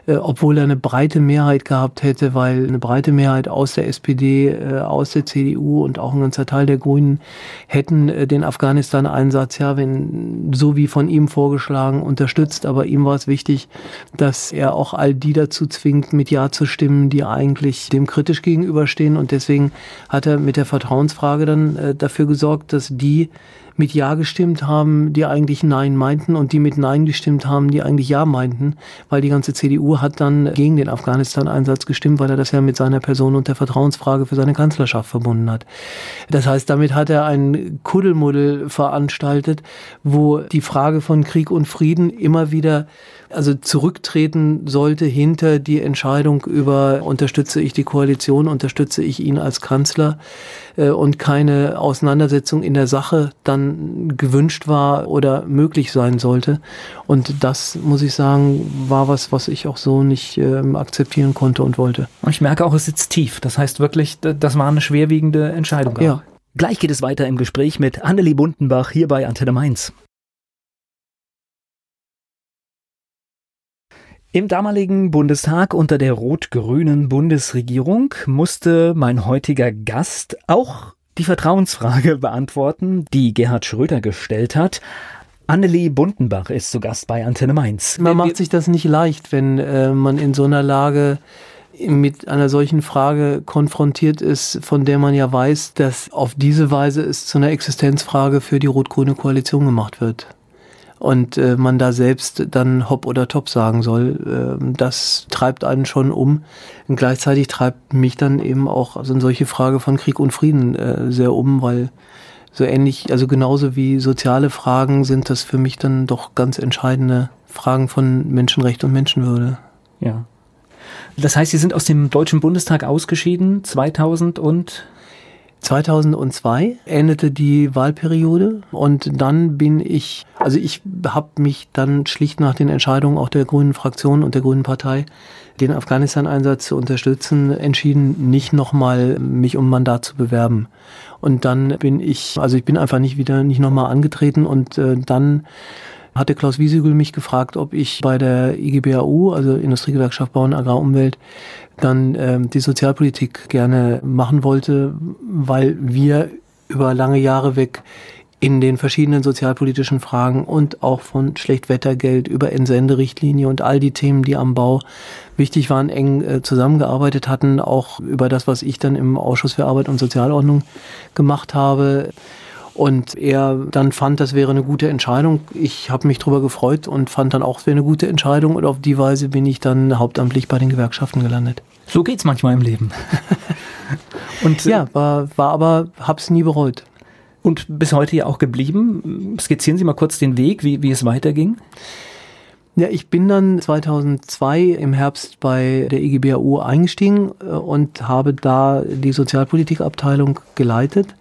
Speaker 2: äh, obwohl er eine breite Mehrheit gehabt hätte, weil eine breite Mehrheit aus der SPD, äh, aus der CDU und auch ein ganzer Teil der Grünen hätten äh, den Afghanistan-Einsatz ja, wenn so wie von ihm vorgeschlagen, unterstützt. Aber ihm war es wichtig, dass er auch all die dazu zwingt, mit Ja zu stimmen, die eigentlich dem kritisch gegenüberstehen. Und deswegen hat er mit der Vertrauensfrage dann äh, dafür gesorgt, dass die mit Ja gestimmt haben, die eigentlich Nein meinten und die mit Nein gestimmt haben, die eigentlich Ja meinten, weil die ganze CDU hat dann gegen den Afghanistan-Einsatz gestimmt, weil er das ja mit seiner Person und der Vertrauensfrage für seine Kanzlerschaft verbunden hat. Das heißt, damit hat er ein Kuddelmuddel veranstaltet, wo die Frage von Krieg und Frieden immer wieder also zurücktreten sollte hinter die Entscheidung über unterstütze ich die Koalition, unterstütze ich ihn als Kanzler äh, und keine Auseinandersetzung in der Sache dann gewünscht war oder möglich sein sollte. Und das, muss ich sagen, war was, was ich auch so nicht äh, akzeptieren konnte und wollte.
Speaker 1: Ich merke auch, es sitzt tief. Das heißt wirklich, das war eine schwerwiegende Entscheidung. Ja. Gleich geht es weiter im Gespräch mit Annelie Bundenbach hier bei Antenne Mainz. Im damaligen Bundestag unter der rot-grünen Bundesregierung musste mein heutiger Gast auch die Vertrauensfrage beantworten, die Gerhard Schröder gestellt hat. Annelie Bundenbach ist zu Gast bei Antenne Mainz.
Speaker 2: Man macht sich das nicht leicht, wenn äh, man in so einer Lage mit einer solchen Frage konfrontiert ist, von der man ja weiß, dass auf diese Weise es zu einer Existenzfrage für die rot-grüne Koalition gemacht wird. Und äh, man da selbst dann hopp oder top sagen soll. Äh, das treibt einen schon um. Und gleichzeitig treibt mich dann eben auch also solche Frage von Krieg und Frieden äh, sehr um, weil so ähnlich, also genauso wie soziale Fragen sind das für mich dann doch ganz entscheidende Fragen von Menschenrecht und Menschenwürde.
Speaker 1: Ja. Das heißt, Sie sind aus dem Deutschen Bundestag ausgeschieden 2000 und
Speaker 2: 2002 endete die Wahlperiode und dann bin ich, also ich habe mich dann schlicht nach den Entscheidungen auch der Grünen Fraktion und der Grünen Partei, den Afghanistan-Einsatz zu unterstützen, entschieden, nicht nochmal mich um Mandat zu bewerben. Und dann bin ich, also ich bin einfach nicht wieder, nicht nochmal angetreten und äh, dann hatte Klaus Wiesegül mich gefragt, ob ich bei der IGBAU, also Industriegewerkschaft Bau und Agrarumwelt, dann ähm, die Sozialpolitik gerne machen wollte, weil wir über lange Jahre weg in den verschiedenen sozialpolitischen Fragen und auch von Schlechtwettergeld über Entsenderichtlinie und all die Themen, die am Bau wichtig waren, eng äh, zusammengearbeitet hatten, auch über das, was ich dann im Ausschuss für Arbeit und Sozialordnung gemacht habe. Und er dann fand, das wäre eine gute Entscheidung. Ich habe mich darüber gefreut und fand dann auch, es wäre eine gute Entscheidung. Und auf die Weise bin ich dann hauptamtlich bei den Gewerkschaften gelandet.
Speaker 1: So geht's manchmal im Leben.
Speaker 2: und ja, war, war aber, hab's nie bereut.
Speaker 1: Und bis heute ja auch geblieben. Skizzieren Sie mal kurz den Weg, wie, wie es weiterging.
Speaker 2: Ja, ich bin dann 2002 im Herbst bei der IGBAU eingestiegen äh, und habe da die Sozialpolitikabteilung geleitet.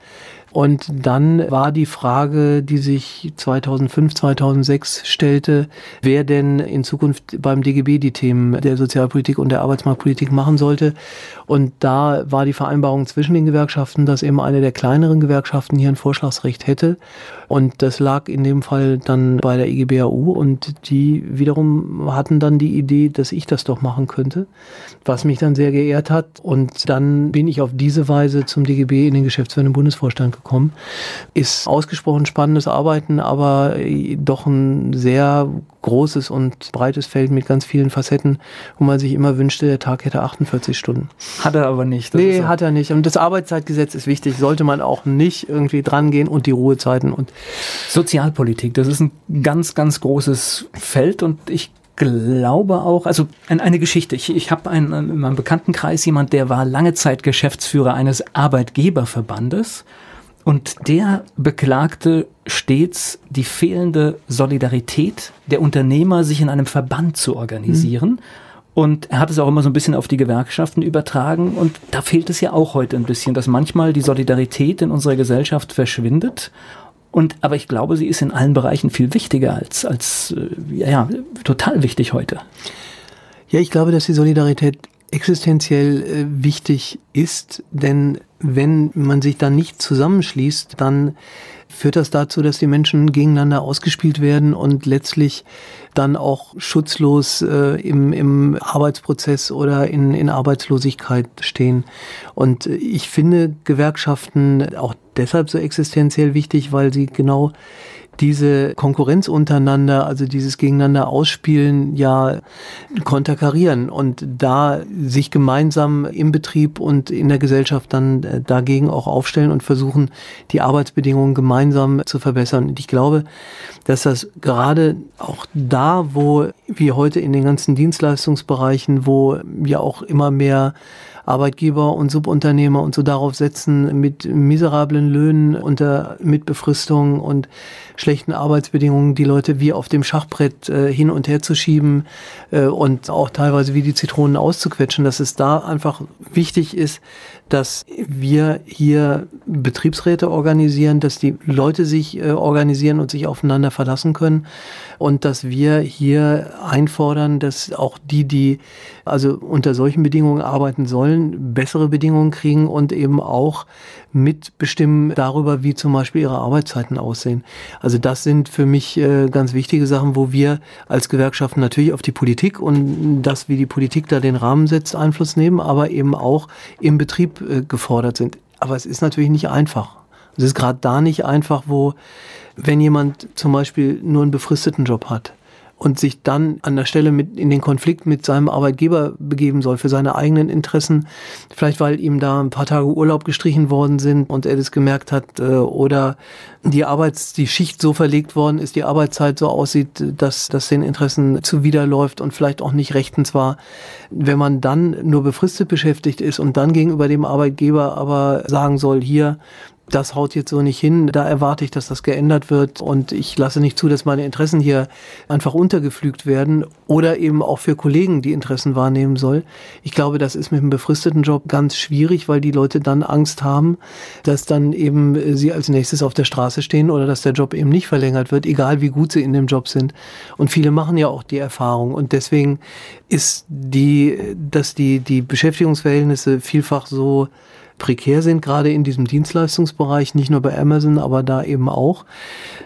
Speaker 2: Und dann war die Frage, die sich 2005, 2006 stellte, wer denn in Zukunft beim DGB die Themen der Sozialpolitik und der Arbeitsmarktpolitik machen sollte. Und da war die Vereinbarung zwischen den Gewerkschaften, dass eben eine der kleineren Gewerkschaften hier ein Vorschlagsrecht hätte. Und das lag in dem Fall dann bei der IGBAU und die wiederum hatten dann die Idee, dass ich das doch machen könnte, was mich dann sehr geehrt hat. Und dann bin ich auf diese Weise zum DGB in den geschäftsführenden Bundesvorstand gekommen. Ist ausgesprochen spannendes Arbeiten, aber doch ein sehr großes und breites Feld mit ganz vielen Facetten, wo man sich immer wünschte, der Tag hätte 48 Stunden.
Speaker 1: Hat er aber nicht.
Speaker 2: Das nee, hat er nicht. Und das Arbeitszeitgesetz ist wichtig, sollte man auch nicht irgendwie drangehen und die Ruhezeiten und
Speaker 1: Sozialpolitik, das ist ein ganz, ganz großes Feld und ich glaube auch, also eine Geschichte. Ich, ich habe in meinem Bekanntenkreis jemand, der war lange Zeit Geschäftsführer eines Arbeitgeberverbandes und der beklagte stets die fehlende Solidarität der Unternehmer, sich in einem Verband zu organisieren. Mhm. Und er hat es auch immer so ein bisschen auf die Gewerkschaften übertragen. Und da fehlt es ja auch heute ein bisschen, dass manchmal die Solidarität in unserer Gesellschaft verschwindet. Und, aber ich glaube, sie ist in allen Bereichen viel wichtiger als, als, äh, ja, total wichtig heute.
Speaker 2: Ja, ich glaube, dass die Solidarität existenziell äh, wichtig ist, denn wenn man sich dann nicht zusammenschließt, dann führt das dazu, dass die Menschen gegeneinander ausgespielt werden und letztlich dann auch schutzlos äh, im, im Arbeitsprozess oder in, in Arbeitslosigkeit stehen. Und ich finde Gewerkschaften auch deshalb so existenziell wichtig, weil sie genau diese Konkurrenz untereinander, also dieses Gegeneinander ausspielen, ja konterkarieren und da sich gemeinsam im Betrieb und in der Gesellschaft dann äh, dagegen auch aufstellen und versuchen, die Arbeitsbedingungen gemeinsam zu verbessern. Und ich glaube, dass das gerade auch da, wo wie heute in den ganzen Dienstleistungsbereichen, wo ja auch immer mehr Arbeitgeber und Subunternehmer und so darauf setzen, mit miserablen Löhnen unter mit Befristung und schlechten Arbeitsbedingungen die Leute wie auf dem Schachbrett äh, hin und her zu schieben äh, und auch teilweise wie die Zitronen auszuquetschen, dass es da einfach wichtig ist, dass wir hier Betriebsräte organisieren, dass die Leute sich äh, organisieren und sich aufeinander verlassen können und dass wir hier einfordern, dass auch die, die also unter solchen Bedingungen arbeiten sollen, bessere Bedingungen kriegen und eben auch mitbestimmen darüber, wie zum Beispiel ihre Arbeitszeiten aussehen. Also das sind für mich äh, ganz wichtige Sachen, wo wir als Gewerkschaften natürlich auf die Politik und das, wie die Politik da den Rahmen setzt, Einfluss nehmen, aber eben auch im Betrieb äh, gefordert sind. Aber es ist natürlich nicht einfach. Es ist gerade da nicht einfach, wo, wenn jemand zum Beispiel nur einen befristeten Job hat, und sich dann an der Stelle mit in den Konflikt mit seinem Arbeitgeber begeben soll für seine eigenen Interessen, vielleicht weil ihm da ein paar Tage Urlaub gestrichen worden sind und er das gemerkt hat äh, oder die Arbeits die Schicht so verlegt worden ist, die Arbeitszeit so aussieht, dass das den Interessen zuwiderläuft und vielleicht auch nicht rechtens war. Wenn man dann nur befristet beschäftigt ist und dann gegenüber dem Arbeitgeber aber sagen soll, hier, das haut jetzt so nicht hin. Da erwarte ich, dass das geändert wird und ich lasse nicht zu, dass meine Interessen hier einfach untergepflügt werden oder eben auch für Kollegen die Interessen wahrnehmen soll. Ich glaube, das ist mit einem befristeten Job ganz schwierig, weil die Leute dann Angst haben, dass dann eben sie als nächstes auf der Straße stehen oder dass der Job eben nicht verlängert wird, egal wie gut sie in dem Job sind. Und viele machen ja auch die Erfahrung und deswegen ist die, dass die, die Beschäftigungsverhältnisse vielfach so prekär sind, gerade in diesem Dienstleistungsbereich, nicht nur bei Amazon, aber da eben auch.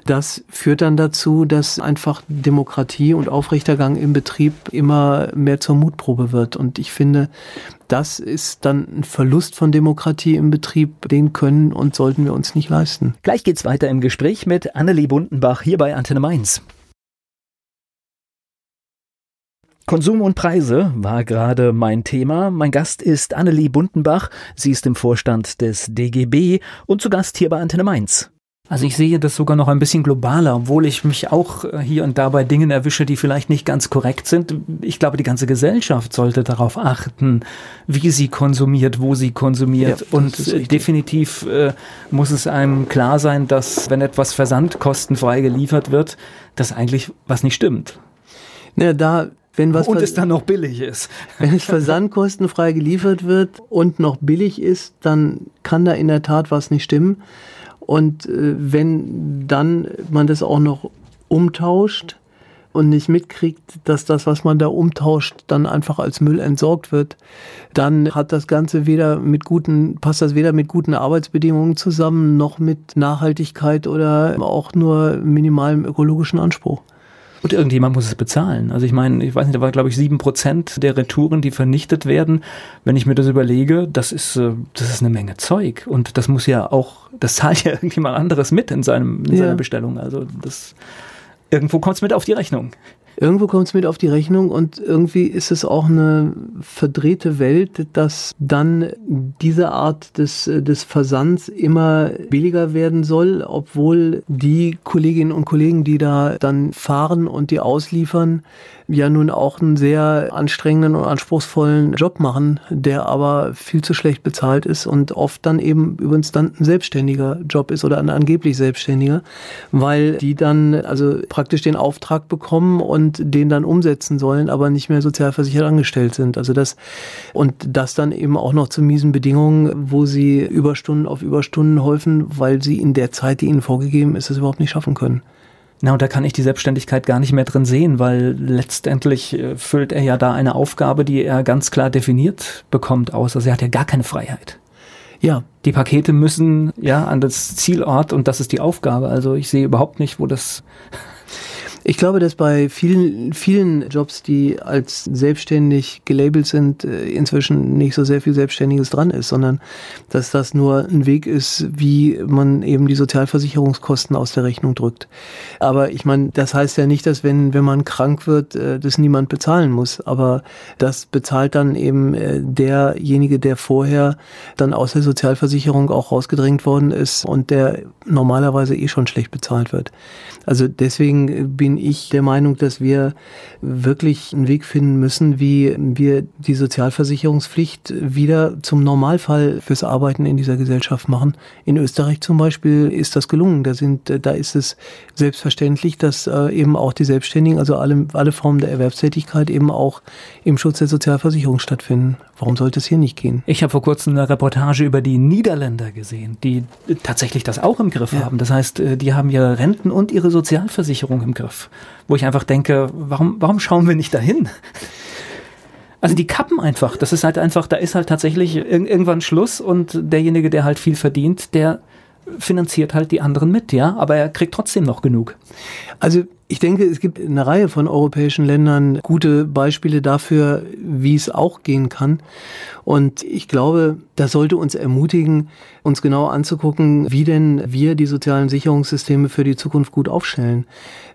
Speaker 2: Das führt dann dazu, dass einfach Demokratie und Aufrechtergang im Betrieb immer mehr zur Mutprobe wird. Und ich finde, das ist dann ein Verlust von Demokratie im Betrieb, den können und sollten wir uns nicht leisten.
Speaker 3: Gleich geht's weiter im Gespräch mit Annelie Bundenbach hier bei Antenne Mainz. Konsum und Preise war gerade mein Thema. Mein Gast ist Annelie Bundenbach. Sie ist im Vorstand des DGB und zu Gast hier bei Antenne Mainz.
Speaker 1: Also ich sehe das sogar noch ein bisschen globaler, obwohl ich mich auch äh, hier und da bei Dingen erwische, die vielleicht nicht ganz korrekt sind. Ich glaube, die ganze Gesellschaft sollte darauf achten, wie sie konsumiert, wo sie konsumiert. Ja, und äh, definitiv äh, muss es einem klar sein, dass wenn etwas versandkostenfrei geliefert wird, dass eigentlich was nicht stimmt.
Speaker 2: Ja, da wenn was
Speaker 1: und es dann noch billig ist.
Speaker 2: Wenn es versandkostenfrei geliefert wird und noch billig ist, dann kann da in der Tat was nicht stimmen. Und äh, wenn dann man das auch noch umtauscht und nicht mitkriegt, dass das, was man da umtauscht, dann einfach als Müll entsorgt wird, dann hat das Ganze weder mit guten, passt das weder mit guten Arbeitsbedingungen zusammen, noch mit Nachhaltigkeit oder auch nur minimalem ökologischen Anspruch.
Speaker 1: Und irgendjemand muss es bezahlen. Also ich meine, ich weiß nicht, da war glaube ich sieben Prozent der Retouren, die vernichtet werden. Wenn ich mir das überlege, das ist, äh, das ist eine Menge Zeug. Und das muss ja auch, das zahlt ja irgendjemand anderes mit in, seinem, in ja. seiner Bestellung. Also das, irgendwo kommt es mit auf die Rechnung
Speaker 2: irgendwo kommt es mit auf die Rechnung und irgendwie ist es auch eine verdrehte Welt, dass dann diese Art des, des Versands immer billiger werden soll, obwohl die Kolleginnen und Kollegen, die da dann fahren und die ausliefern, ja nun auch einen sehr anstrengenden und anspruchsvollen Job machen, der aber viel zu schlecht bezahlt ist und oft dann eben übrigens dann ein selbstständiger Job ist oder ein angeblich selbstständiger, weil die dann also praktisch den Auftrag bekommen und den dann umsetzen sollen, aber nicht mehr sozialversichert angestellt sind. Also das und das dann eben auch noch zu miesen Bedingungen, wo sie Überstunden auf Überstunden häufen, weil sie in der Zeit, die ihnen vorgegeben ist, es überhaupt nicht schaffen können.
Speaker 1: Na, und da kann ich die Selbstständigkeit gar nicht mehr drin sehen, weil letztendlich äh, füllt er ja da eine Aufgabe, die er ganz klar definiert bekommt, aus. Also er hat ja gar keine Freiheit. Ja. Die Pakete müssen ja an das Zielort und das ist die Aufgabe. Also ich sehe überhaupt nicht, wo das
Speaker 2: ich glaube, dass bei vielen, vielen Jobs, die als selbstständig gelabelt sind, äh, inzwischen nicht so sehr viel Selbstständiges dran ist, sondern dass das nur ein Weg ist, wie man eben die Sozialversicherungskosten aus der Rechnung drückt. Aber ich meine, das heißt ja nicht, dass wenn, wenn man krank wird, äh, das niemand bezahlen muss. Aber das bezahlt dann eben äh, derjenige, der vorher dann aus der Sozialversicherung auch rausgedrängt worden ist und der normalerweise eh schon schlecht bezahlt wird. Also deswegen bin ich der Meinung, dass wir wirklich einen Weg finden müssen, wie wir die Sozialversicherungspflicht wieder zum Normalfall fürs Arbeiten in dieser Gesellschaft machen. In Österreich zum Beispiel ist das gelungen. Da sind, da ist es selbstverständlich, dass äh, eben auch die Selbstständigen, also alle, alle Formen der Erwerbstätigkeit eben auch im Schutz der Sozialversicherung stattfinden. Warum sollte es hier nicht gehen?
Speaker 1: Ich habe vor kurzem eine Reportage über die Niederländer gesehen, die tatsächlich das auch im Griff ja. haben. Das heißt, äh, die haben ihre Renten und ihre Sozialversicherung im Griff. Wo ich einfach denke, warum, warum schauen wir nicht dahin? Also die kappen einfach. Das ist halt einfach, da ist halt tatsächlich irgendwann Schluss und derjenige, der halt viel verdient, der finanziert halt die anderen mit, ja, aber er kriegt trotzdem noch genug.
Speaker 2: Also ich denke, es gibt eine Reihe von europäischen Ländern gute Beispiele dafür, wie es auch gehen kann. Und ich glaube, das sollte uns ermutigen, uns genau anzugucken, wie denn wir die sozialen Sicherungssysteme für die Zukunft gut aufstellen.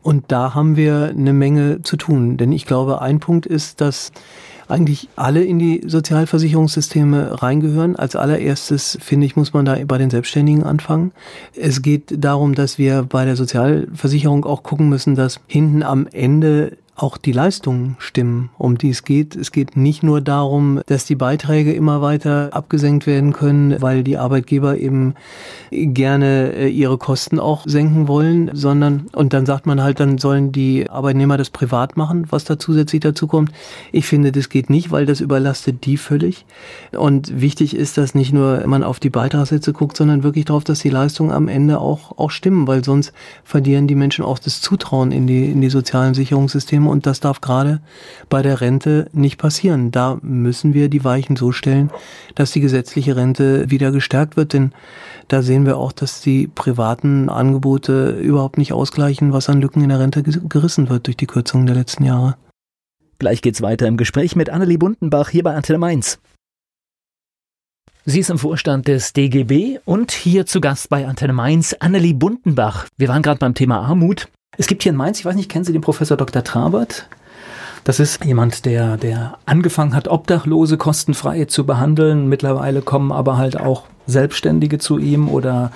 Speaker 2: Und da haben wir eine Menge zu tun. Denn ich glaube, ein Punkt ist, dass eigentlich alle in die Sozialversicherungssysteme reingehören. Als allererstes, finde ich, muss man da bei den Selbstständigen anfangen. Es geht darum, dass wir bei der Sozialversicherung auch gucken müssen, dass hinten am Ende auch die Leistungen stimmen, um die es geht. Es geht nicht nur darum, dass die Beiträge immer weiter abgesenkt werden können, weil die Arbeitgeber eben gerne äh, ihre Kosten auch senken wollen, sondern, und dann sagt man halt, dann sollen die Arbeitnehmer das privat machen, was da zusätzlich dazu kommt. Ich finde, das geht nicht, weil das überlastet die völlig. Und wichtig ist, dass nicht nur man auf die Beitragssätze guckt, sondern wirklich darauf, dass die Leistungen am Ende auch, auch stimmen, weil sonst verlieren die Menschen auch das Zutrauen in die, in die sozialen Sicherungssysteme System und das darf gerade bei der Rente nicht passieren. Da müssen wir die Weichen so stellen, dass die gesetzliche Rente wieder gestärkt wird, denn da sehen wir auch, dass die privaten Angebote überhaupt nicht ausgleichen, was an Lücken in der Rente gerissen wird durch die Kürzungen der letzten Jahre.
Speaker 1: Gleich geht's weiter im Gespräch mit Annelie Bundenbach hier bei Antenne Mainz. Sie ist im Vorstand des DGB und hier zu Gast bei Antenne Mainz Annelie Bundenbach. Wir waren gerade beim Thema Armut. Es gibt hier in Mainz, ich weiß nicht, kennen Sie den Professor Dr. Trabert? Das ist jemand, der, der angefangen hat, Obdachlose kostenfrei zu behandeln. Mittlerweile kommen aber halt auch Selbstständige zu ihm oder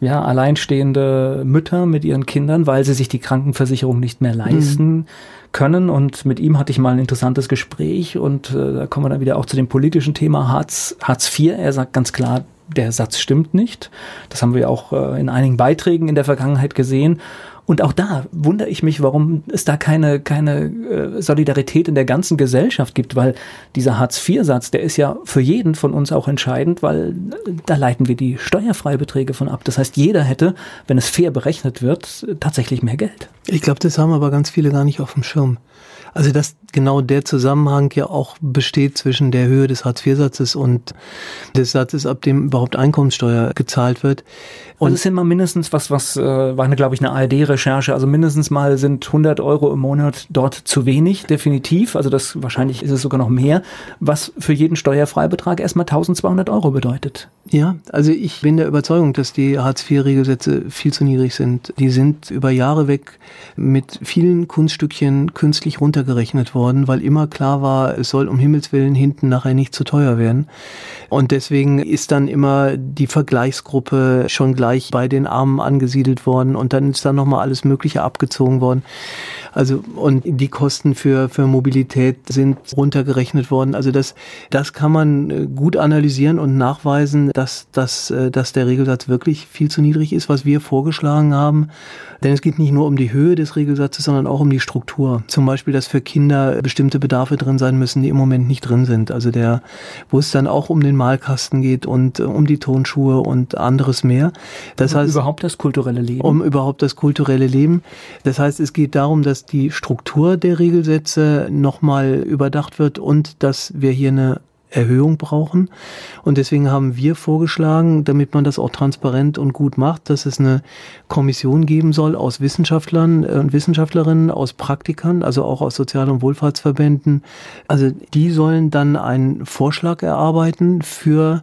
Speaker 1: ja, alleinstehende Mütter mit ihren Kindern, weil sie sich die Krankenversicherung nicht mehr leisten mhm. können. Und mit ihm hatte ich mal ein interessantes Gespräch und äh, da kommen wir dann wieder auch zu dem politischen Thema Hartz, Hartz IV. Er sagt ganz klar, der Satz stimmt nicht. Das haben wir auch äh, in einigen Beiträgen in der Vergangenheit gesehen. Und auch da wundere ich mich, warum es da keine, keine äh, Solidarität in der ganzen Gesellschaft gibt, weil dieser Hartz-IV-Satz, der ist ja für jeden von uns auch entscheidend, weil äh, da leiten wir die Steuerfreibeträge von ab. Das heißt, jeder hätte, wenn es fair berechnet wird, tatsächlich mehr Geld.
Speaker 2: Ich glaube, das haben aber ganz viele gar nicht auf dem Schirm. Also dass genau der Zusammenhang ja auch besteht zwischen der Höhe des Hartz-IV-Satzes und des Satzes, ab dem überhaupt Einkommenssteuer gezahlt wird.
Speaker 4: Und also es sind mal mindestens was, was äh, war eine, glaube ich, eine ARD-Recherche. Also mindestens mal sind 100 Euro im Monat dort zu wenig, definitiv. Also das wahrscheinlich ist es sogar noch mehr, was für jeden Steuerfreibetrag erstmal 1200 Euro bedeutet.
Speaker 2: Ja, also ich bin der Überzeugung, dass die Hartz-IV-Regelsätze viel zu niedrig sind. Die sind über Jahre weg mit vielen Kunststückchen künstlich runtergerechnet worden, weil immer klar war, es soll um Himmels Willen hinten nachher nicht zu teuer werden. Und deswegen ist dann immer die Vergleichsgruppe schon gleich bei den Armen angesiedelt worden und dann ist dann nochmal alles Mögliche abgezogen worden. Also, und die Kosten für, für Mobilität sind runtergerechnet worden. Also das, das kann man äh, gut analysieren und nachweisen, dass, dass, äh, dass der Regelsatz wirklich viel zu niedrig ist, was wir vorgeschlagen haben. Denn es geht nicht nur um die Höhe des Regelsatzes, sondern auch um die Struktur. Zum Beispiel, dass für Kinder bestimmte Bedarfe drin sein müssen, die im Moment nicht drin sind. Also der, wo es dann auch um den Malkasten geht und äh, um die Tonschuhe und anderes mehr.
Speaker 4: Das um heißt, überhaupt das kulturelle Leben.
Speaker 2: Um überhaupt das kulturelle Leben. Das heißt, es geht darum, dass die Struktur der Regelsätze nochmal überdacht wird und dass wir hier eine Erhöhung brauchen. Und deswegen haben wir vorgeschlagen, damit man das auch transparent und gut macht, dass es eine Kommission geben soll aus Wissenschaftlern und Wissenschaftlerinnen, aus Praktikern, also auch aus Sozial- und Wohlfahrtsverbänden. Also die sollen dann einen Vorschlag erarbeiten für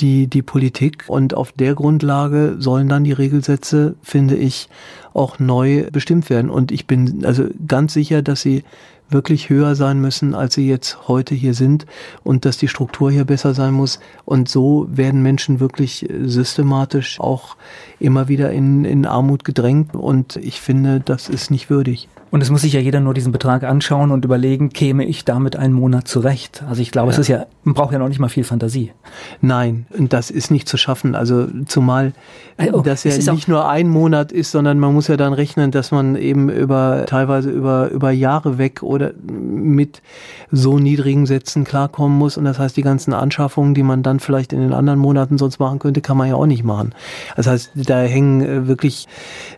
Speaker 2: die, die Politik und auf der Grundlage sollen dann die Regelsätze, finde ich, auch neu bestimmt werden. Und ich bin also ganz sicher, dass sie wirklich höher sein müssen, als sie jetzt heute hier sind und dass die Struktur hier besser sein muss. Und so werden Menschen wirklich systematisch auch immer wieder in, in Armut gedrängt. Und ich finde, das ist nicht würdig.
Speaker 4: Und es muss sich ja jeder nur diesen Betrag anschauen und überlegen, käme ich damit einen Monat zurecht? Also ich glaube, ja. es ist ja, man braucht ja noch nicht mal viel Fantasie.
Speaker 2: Nein, das ist nicht zu schaffen. Also zumal oh, das ja nicht nur ein Monat ist, sondern man muss ja dann rechnen, dass man eben über teilweise über, über Jahre weg oder mit so niedrigen Sätzen klarkommen muss. Und das heißt, die ganzen Anschaffungen, die man dann vielleicht in den anderen Monaten sonst machen könnte, kann man ja auch nicht machen. Das heißt, da hängen äh, wirklich,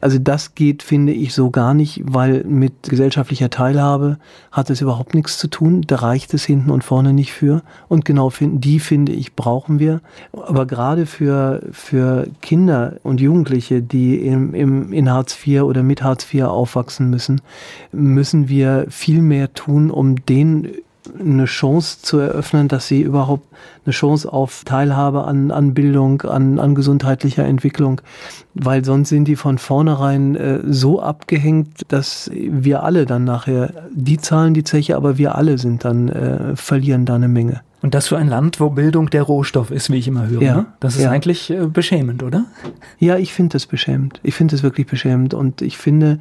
Speaker 2: also das geht, finde ich, so gar nicht, weil mit gesellschaftlicher Teilhabe hat es überhaupt nichts zu tun. Da reicht es hinten und vorne nicht für. Und genau die, finde ich, brauchen wir. Aber gerade für, für Kinder und Jugendliche, die im, im, in Hartz IV oder mit Hartz IV aufwachsen müssen, müssen wir viel mehr tun, um denen eine Chance zu eröffnen, dass sie überhaupt eine Chance auf Teilhabe an, an Bildung, an, an gesundheitlicher Entwicklung, weil sonst sind die von vornherein äh, so abgehängt, dass wir alle dann nachher, die zahlen die Zeche, aber wir alle sind dann, äh, verlieren da eine Menge.
Speaker 4: Und das für ein Land, wo Bildung der Rohstoff ist, wie ich immer höre.
Speaker 2: Ja,
Speaker 4: ne? Das ist
Speaker 2: ja.
Speaker 4: eigentlich äh, beschämend, oder?
Speaker 2: Ja, ich finde das beschämend. Ich finde das wirklich beschämend. Und ich finde,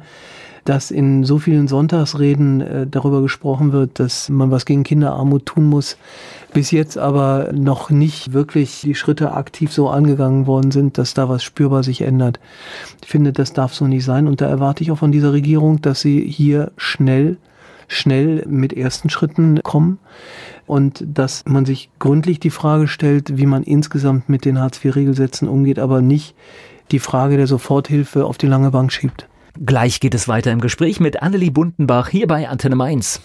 Speaker 2: dass in so vielen Sonntagsreden äh, darüber gesprochen wird, dass man was gegen Kinderarmut tun muss, bis jetzt aber noch nicht wirklich die Schritte aktiv so angegangen worden sind, dass da was spürbar sich ändert. Ich finde, das darf so nicht sein und da erwarte ich auch von dieser Regierung, dass sie hier schnell schnell mit ersten Schritten kommen und dass man sich gründlich die Frage stellt, wie man insgesamt mit den Hartz-IV-Regelsätzen umgeht, aber nicht die Frage der Soforthilfe auf die lange Bank schiebt.
Speaker 1: Gleich geht es weiter im Gespräch mit Annelie Bundenbach hier bei Antenne Mainz.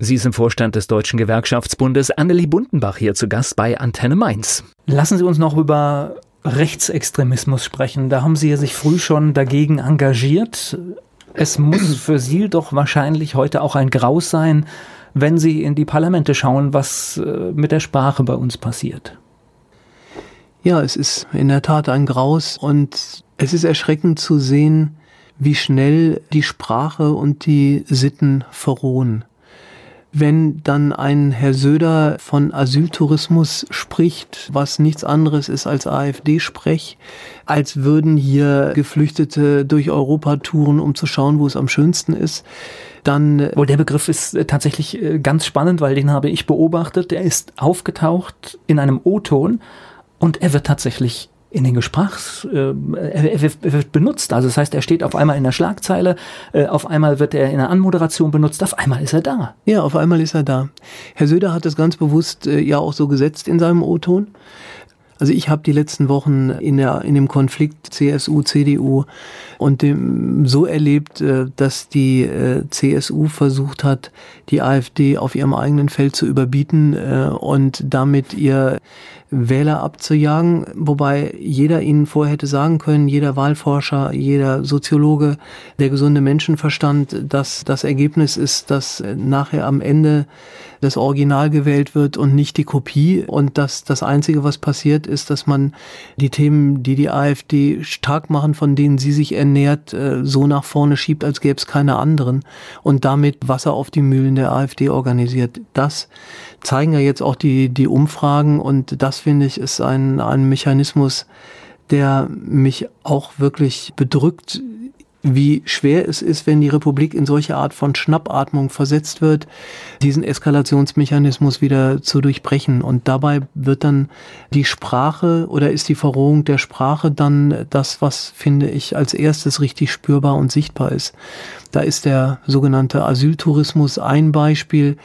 Speaker 1: Sie ist im Vorstand des Deutschen Gewerkschaftsbundes. Annelie Bundenbach hier zu Gast bei Antenne Mainz.
Speaker 4: Lassen Sie uns noch über Rechtsextremismus sprechen. Da haben Sie sich früh schon dagegen engagiert. Es muss für Sie doch wahrscheinlich heute auch ein Graus sein, wenn Sie in die Parlamente schauen, was äh, mit der Sprache bei uns passiert.
Speaker 2: Ja, es ist in der Tat ein Graus und es ist erschreckend zu sehen, wie schnell die Sprache und die Sitten verrohen. Wenn dann ein Herr Söder von Asyltourismus spricht, was nichts anderes ist als AfD-Sprech, als würden hier Geflüchtete durch Europa touren, um zu schauen, wo es am schönsten ist, dann.
Speaker 4: Wohl, der Begriff ist äh, tatsächlich äh, ganz spannend, weil den habe ich beobachtet. Der ist aufgetaucht in einem O-Ton und er wird tatsächlich in den Gesprachs, äh, er, wird benutzt. Also das heißt, er steht auf einmal in der Schlagzeile, äh, auf einmal wird er in der Anmoderation benutzt, auf einmal ist er da.
Speaker 2: Ja, auf einmal ist er da. Herr Söder hat das ganz bewusst äh, ja auch so gesetzt in seinem O-Ton. Also ich habe die letzten Wochen in, der, in dem Konflikt CSU, CDU und dem so erlebt, äh, dass die äh, CSU versucht hat, die AfD auf ihrem eigenen Feld zu überbieten äh, und damit ihr Wähler abzujagen, wobei jeder ihnen vorher hätte sagen können, jeder Wahlforscher, jeder Soziologe, der gesunde Menschenverstand, dass das Ergebnis ist, dass nachher am Ende das Original gewählt wird und nicht die Kopie und dass das Einzige, was passiert, ist, dass man die Themen, die die AfD stark machen, von denen sie sich ernährt, äh, so nach vorne schiebt, als gäbe es keine anderen und damit Wasser auf die Mühlen der AfD organisiert. Das zeigen ja jetzt auch die, die Umfragen und das finde ich ist ein, ein Mechanismus, der mich auch wirklich bedrückt, wie schwer es ist, wenn die Republik in solche Art von Schnappatmung versetzt wird, diesen Eskalationsmechanismus wieder zu durchbrechen. Und dabei wird dann die Sprache oder ist die Verrohung der Sprache dann das, was, finde ich, als erstes richtig spürbar und sichtbar ist. Da ist der sogenannte Asyltourismus ein Beispiel.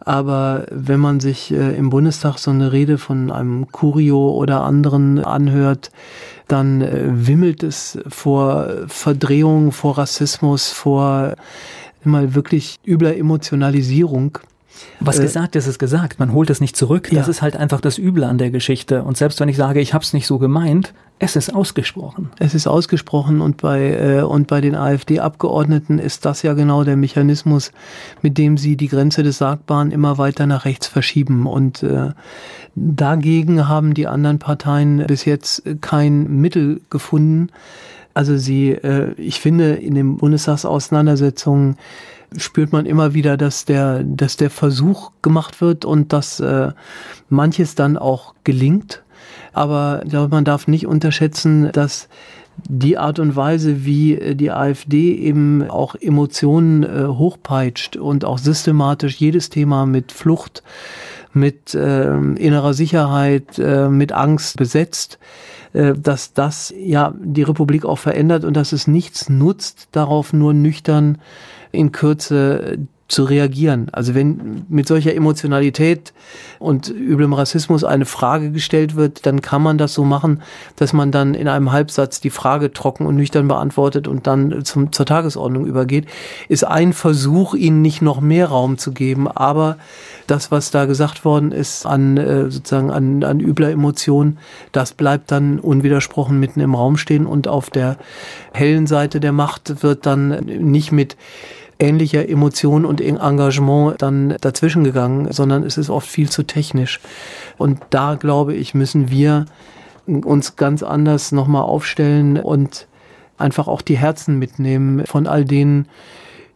Speaker 2: Aber wenn man sich äh, im Bundestag so eine Rede von einem Curio oder anderen anhört, dann äh, wimmelt es vor Verdrehung, vor Rassismus, vor mal wirklich übler Emotionalisierung.
Speaker 4: Was äh, gesagt ist, ist gesagt. Man holt es nicht zurück. Das ja. ist halt einfach das Üble an der Geschichte. Und selbst wenn ich sage, ich habe es nicht so gemeint, es ist ausgesprochen.
Speaker 2: Es ist ausgesprochen und bei, äh, und bei den AfD-Abgeordneten ist das ja genau der Mechanismus, mit dem sie die Grenze des Sagbaren immer weiter nach rechts verschieben. Und äh, dagegen haben die anderen Parteien bis jetzt kein Mittel gefunden. Also sie, äh, ich finde, in den Bundestagsauseinandersetzungen spürt man immer wieder, dass der, dass der Versuch gemacht wird und dass äh, manches dann auch gelingt. Aber ich glaube, man darf nicht unterschätzen, dass die Art und Weise, wie äh, die AfD eben auch Emotionen äh, hochpeitscht und auch systematisch jedes Thema mit Flucht, mit äh, innerer Sicherheit, äh, mit Angst besetzt, äh, dass das ja die Republik auch verändert und dass es nichts nutzt, darauf nur nüchtern in Kürze zu reagieren. Also wenn mit solcher Emotionalität und üblem Rassismus eine Frage gestellt wird, dann kann man das so machen, dass man dann in einem Halbsatz die Frage trocken und nüchtern beantwortet und dann zum, zur Tagesordnung übergeht, ist ein Versuch, ihnen nicht noch mehr Raum zu geben. Aber das, was da gesagt worden ist an äh, sozusagen an, an übler Emotion, das bleibt dann unwidersprochen mitten im Raum stehen und auf der hellen Seite der Macht wird dann nicht mit ähnlicher Emotion und Engagement dann dazwischen gegangen, sondern es ist oft viel zu technisch. Und da glaube ich, müssen wir uns ganz anders nochmal aufstellen und einfach auch die Herzen mitnehmen von all denen,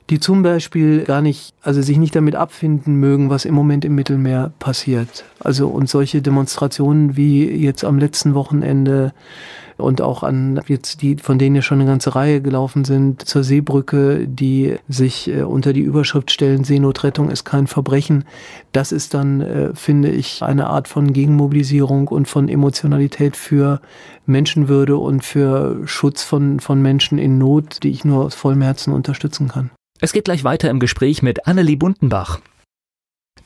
Speaker 2: die zum Beispiel gar nicht, also sich nicht damit abfinden mögen, was im Moment im Mittelmeer passiert. Also und solche Demonstrationen wie jetzt am letzten Wochenende und auch an jetzt die, von denen ja schon eine ganze Reihe gelaufen sind, zur Seebrücke, die sich äh, unter die Überschrift stellen, Seenotrettung ist kein Verbrechen. Das ist dann, äh, finde ich, eine Art von Gegenmobilisierung und von Emotionalität für Menschenwürde und für Schutz von, von Menschen in Not, die ich nur aus vollem Herzen unterstützen kann.
Speaker 1: Es geht gleich weiter im Gespräch mit Annelie Buntenbach.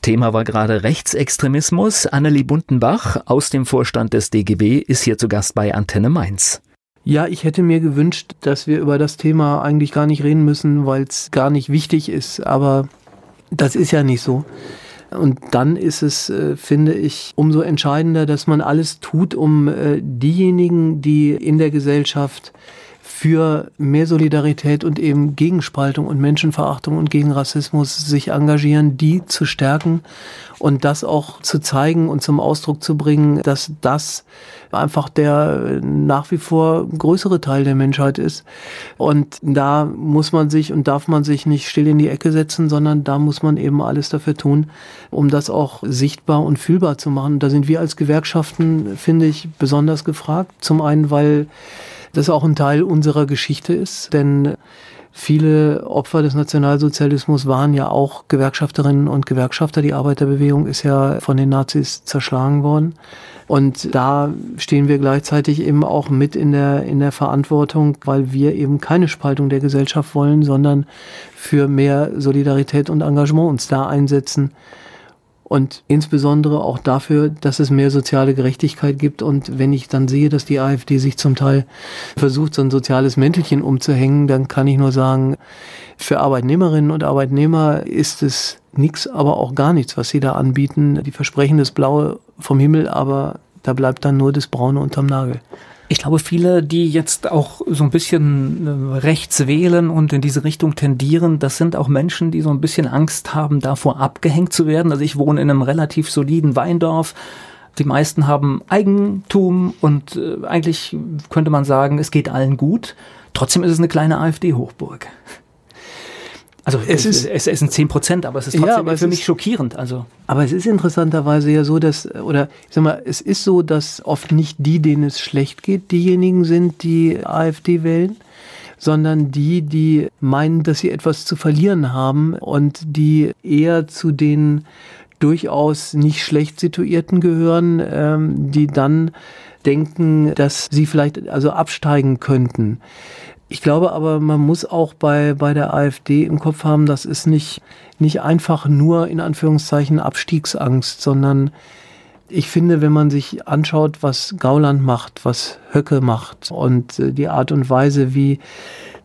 Speaker 1: Thema war gerade Rechtsextremismus. Annelie Buntenbach aus dem Vorstand des DGB ist hier zu Gast bei Antenne Mainz.
Speaker 2: Ja, ich hätte mir gewünscht, dass wir über das Thema eigentlich gar nicht reden müssen, weil es gar nicht wichtig ist. Aber das ist ja nicht so. Und dann ist es, äh, finde ich, umso entscheidender, dass man alles tut, um äh, diejenigen, die in der Gesellschaft für mehr Solidarität und eben Gegenspaltung und Menschenverachtung und gegen Rassismus sich engagieren, die zu stärken und das auch zu zeigen und zum Ausdruck zu bringen, dass das einfach der nach wie vor größere Teil der Menschheit ist. Und da muss man sich und darf man sich nicht still in die Ecke setzen, sondern da muss man eben alles dafür tun, um das auch sichtbar und fühlbar zu machen. Da sind wir als Gewerkschaften, finde ich, besonders gefragt. Zum einen, weil das auch ein Teil unserer Geschichte ist, denn viele Opfer des Nationalsozialismus waren ja auch Gewerkschafterinnen und Gewerkschafter. Die Arbeiterbewegung ist ja von den Nazis zerschlagen worden. Und da stehen wir gleichzeitig eben auch mit in der, in der Verantwortung, weil wir eben keine Spaltung der Gesellschaft wollen, sondern für mehr Solidarität und Engagement uns da einsetzen und insbesondere auch dafür, dass es mehr soziale Gerechtigkeit gibt. Und wenn ich dann sehe, dass die AfD sich zum Teil versucht, so ein soziales Mäntelchen umzuhängen, dann kann ich nur sagen, für Arbeitnehmerinnen und Arbeitnehmer ist es nichts, aber auch gar nichts, was sie da anbieten. Die versprechen das Blaue vom Himmel, aber da bleibt dann nur das Braune unterm Nagel.
Speaker 4: Ich glaube, viele, die jetzt auch so ein bisschen äh, rechts wählen und in diese Richtung tendieren, das sind auch Menschen, die so ein bisschen Angst haben, davor abgehängt zu werden. Also ich wohne in einem relativ soliden Weindorf. Die meisten haben Eigentum und äh, eigentlich könnte man sagen, es geht allen gut. Trotzdem ist es eine kleine AfD-Hochburg. Also es, ist, es, es sind 10 Prozent, aber es ist trotzdem ja, für mich ist, schockierend. Also.
Speaker 2: Aber es ist interessanterweise ja so, dass, oder ich sag mal, es ist so, dass oft nicht die, denen es schlecht geht, diejenigen sind, die AfD wählen, sondern die, die meinen, dass sie etwas zu verlieren haben und die eher zu den durchaus nicht schlecht situierten gehören, ähm, die dann denken, dass sie vielleicht also absteigen könnten. Ich glaube aber, man muss auch bei, bei der AfD im Kopf haben, das ist nicht, nicht einfach nur in Anführungszeichen Abstiegsangst, sondern ich finde, wenn man sich anschaut, was Gauland macht, was Höcke macht und äh, die Art und Weise, wie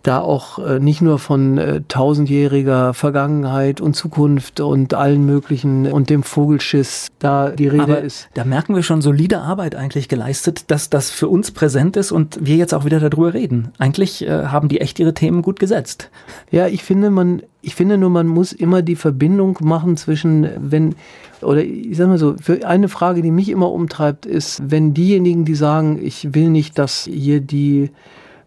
Speaker 2: da auch äh, nicht nur von äh, tausendjähriger Vergangenheit und Zukunft und allen möglichen und dem Vogelschiss da die Rede Aber ist.
Speaker 4: Da merken wir schon solide Arbeit eigentlich geleistet, dass das für uns präsent ist und wir jetzt auch wieder darüber reden. Eigentlich äh, haben die echt ihre Themen gut gesetzt.
Speaker 2: Ja, ich finde, man, ich finde nur, man muss immer die Verbindung machen zwischen, wenn, oder ich sag mal so, für eine Frage, die mich immer umtreibt, ist, wenn diejenigen, die sagen, ich will nicht, dass hier die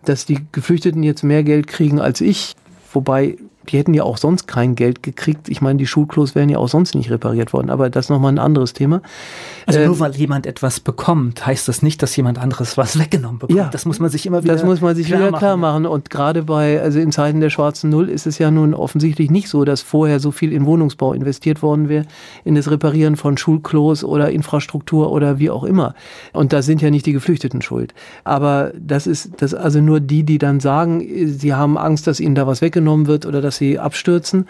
Speaker 2: dass die Geflüchteten jetzt mehr Geld kriegen als ich, wobei die hätten ja auch sonst kein Geld gekriegt. Ich meine, die Schulklos wären ja auch sonst nicht repariert worden, aber das ist nochmal ein anderes Thema.
Speaker 4: Also nur ähm, weil jemand etwas bekommt, heißt das nicht, dass jemand anderes was weggenommen bekommt.
Speaker 2: Ja, das muss man sich immer wieder Das muss man sich klar wieder klar machen. Und gerade bei, also in Zeiten der schwarzen Null ist es ja nun offensichtlich nicht so, dass vorher so viel in Wohnungsbau investiert worden wäre, in das Reparieren von Schulklos oder Infrastruktur oder wie auch immer. Und da sind ja nicht die Geflüchteten schuld. Aber das ist, das also nur die, die dann sagen, sie haben Angst, dass ihnen da was weggenommen wird oder dass dass sie abstürzen.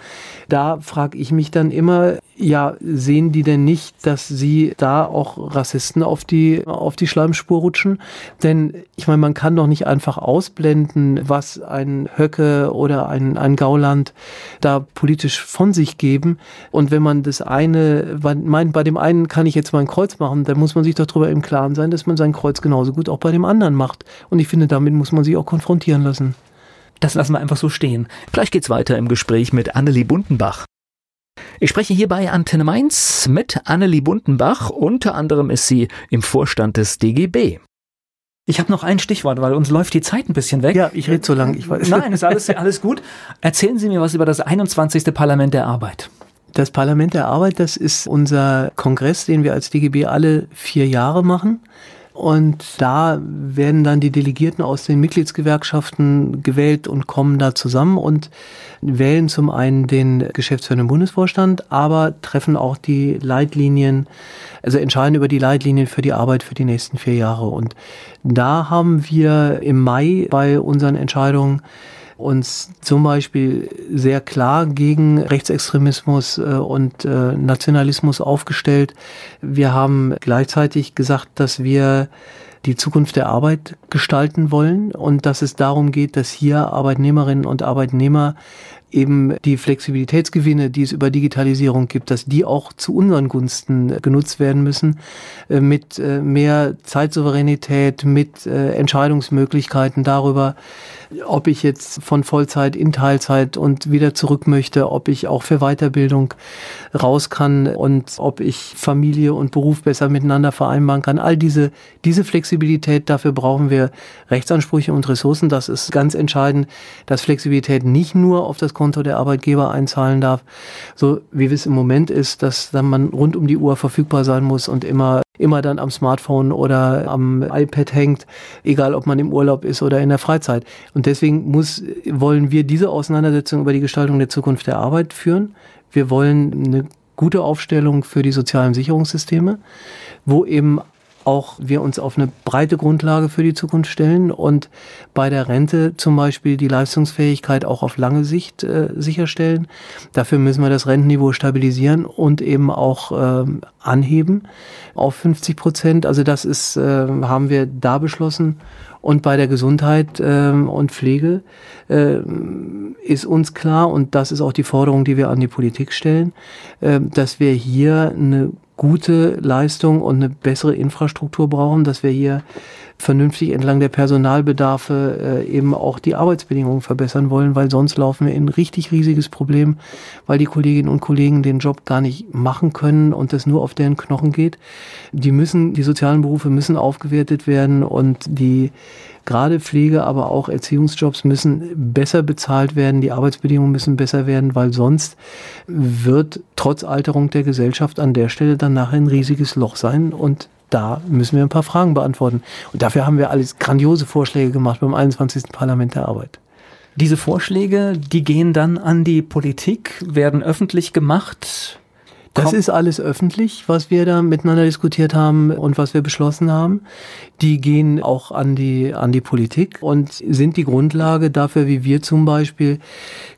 Speaker 2: Da frage ich mich dann immer, ja, sehen die denn nicht, dass sie da auch Rassisten auf die, auf die Schleimspur rutschen? Denn ich meine, man kann doch nicht einfach ausblenden, was ein Höcke oder ein, ein Gauland da politisch von sich geben. Und wenn man das eine, meint, bei dem einen kann ich jetzt mal ein Kreuz machen, dann muss man sich doch darüber im Klaren sein, dass man sein Kreuz genauso gut auch bei dem anderen macht. Und ich finde, damit muss man sich auch konfrontieren lassen.
Speaker 4: Das lassen wir einfach so stehen.
Speaker 1: Gleich geht's weiter im Gespräch mit Annelie Buntenbach. Ich spreche hier bei Antenne Mainz mit Annelie Buntenbach. Unter anderem ist sie im Vorstand des DGB.
Speaker 4: Ich habe noch ein Stichwort, weil uns läuft die Zeit ein bisschen weg.
Speaker 2: Ja, ich rede so lange, ich weiß.
Speaker 4: Nein, ist alles, alles gut. Erzählen Sie mir was über das 21. Parlament der Arbeit.
Speaker 2: Das Parlament der Arbeit, das ist unser Kongress, den wir als DGB alle vier Jahre machen. Und da werden dann die Delegierten aus den Mitgliedsgewerkschaften gewählt und kommen da zusammen und wählen zum einen den geschäftsführenden Bundesvorstand, aber treffen auch die Leitlinien, also entscheiden über die Leitlinien für die Arbeit für die nächsten vier Jahre. Und da haben wir im Mai bei unseren Entscheidungen uns zum Beispiel sehr klar gegen Rechtsextremismus äh, und äh, Nationalismus aufgestellt. Wir haben gleichzeitig gesagt, dass wir die Zukunft der Arbeit gestalten wollen und dass es darum geht, dass hier Arbeitnehmerinnen und Arbeitnehmer eben die Flexibilitätsgewinne, die es über Digitalisierung gibt, dass die auch zu unseren Gunsten genutzt werden müssen, äh, mit mehr Zeitsouveränität, mit Entscheidungsmöglichkeiten darüber, ob ich jetzt von Vollzeit in Teilzeit und wieder zurück möchte, ob ich auch für Weiterbildung raus kann und ob ich Familie und Beruf besser miteinander vereinbaren kann. All diese, diese Flexibilität, dafür brauchen wir Rechtsansprüche und Ressourcen. Das ist ganz entscheidend, dass Flexibilität nicht nur auf das Konto der Arbeitgeber einzahlen darf, so wie es im Moment ist, dass dann man rund um die Uhr verfügbar sein muss und immer immer dann am Smartphone oder am iPad hängt, egal ob man im Urlaub ist oder in der Freizeit. Und deswegen muss, wollen wir diese Auseinandersetzung über die Gestaltung der Zukunft der Arbeit führen. Wir wollen eine gute Aufstellung für die sozialen Sicherungssysteme, wo eben auch wir uns auf eine breite Grundlage für die Zukunft stellen und bei der Rente zum Beispiel die Leistungsfähigkeit auch auf lange Sicht äh, sicherstellen. Dafür müssen wir das Rentenniveau stabilisieren und eben auch äh, anheben auf 50 Prozent. Also das ist, äh, haben wir da beschlossen. Und bei der Gesundheit äh, und Pflege äh, ist uns klar, und das ist auch die Forderung, die wir an die Politik stellen, äh, dass wir hier eine gute Leistung und eine bessere Infrastruktur brauchen, dass wir hier vernünftig entlang der Personalbedarfe äh, eben auch die Arbeitsbedingungen verbessern wollen, weil sonst laufen wir in ein richtig riesiges Problem, weil die Kolleginnen und Kollegen den Job gar nicht machen können und das nur auf deren Knochen geht. Die müssen, die sozialen Berufe müssen aufgewertet werden und die gerade Pflege, aber auch Erziehungsjobs müssen besser bezahlt werden, die Arbeitsbedingungen müssen besser werden, weil sonst wird trotz Alterung der Gesellschaft an der Stelle dann nachher ein riesiges Loch sein und da müssen wir ein paar Fragen beantworten. Und dafür haben wir alles grandiose Vorschläge gemacht beim 21. Parlament der Arbeit.
Speaker 4: Diese Vorschläge, die gehen dann an die Politik, werden öffentlich gemacht.
Speaker 2: Das ist alles öffentlich, was wir da miteinander diskutiert haben und was wir beschlossen haben. Die gehen auch an die, an die Politik und sind die Grundlage dafür, wie wir zum Beispiel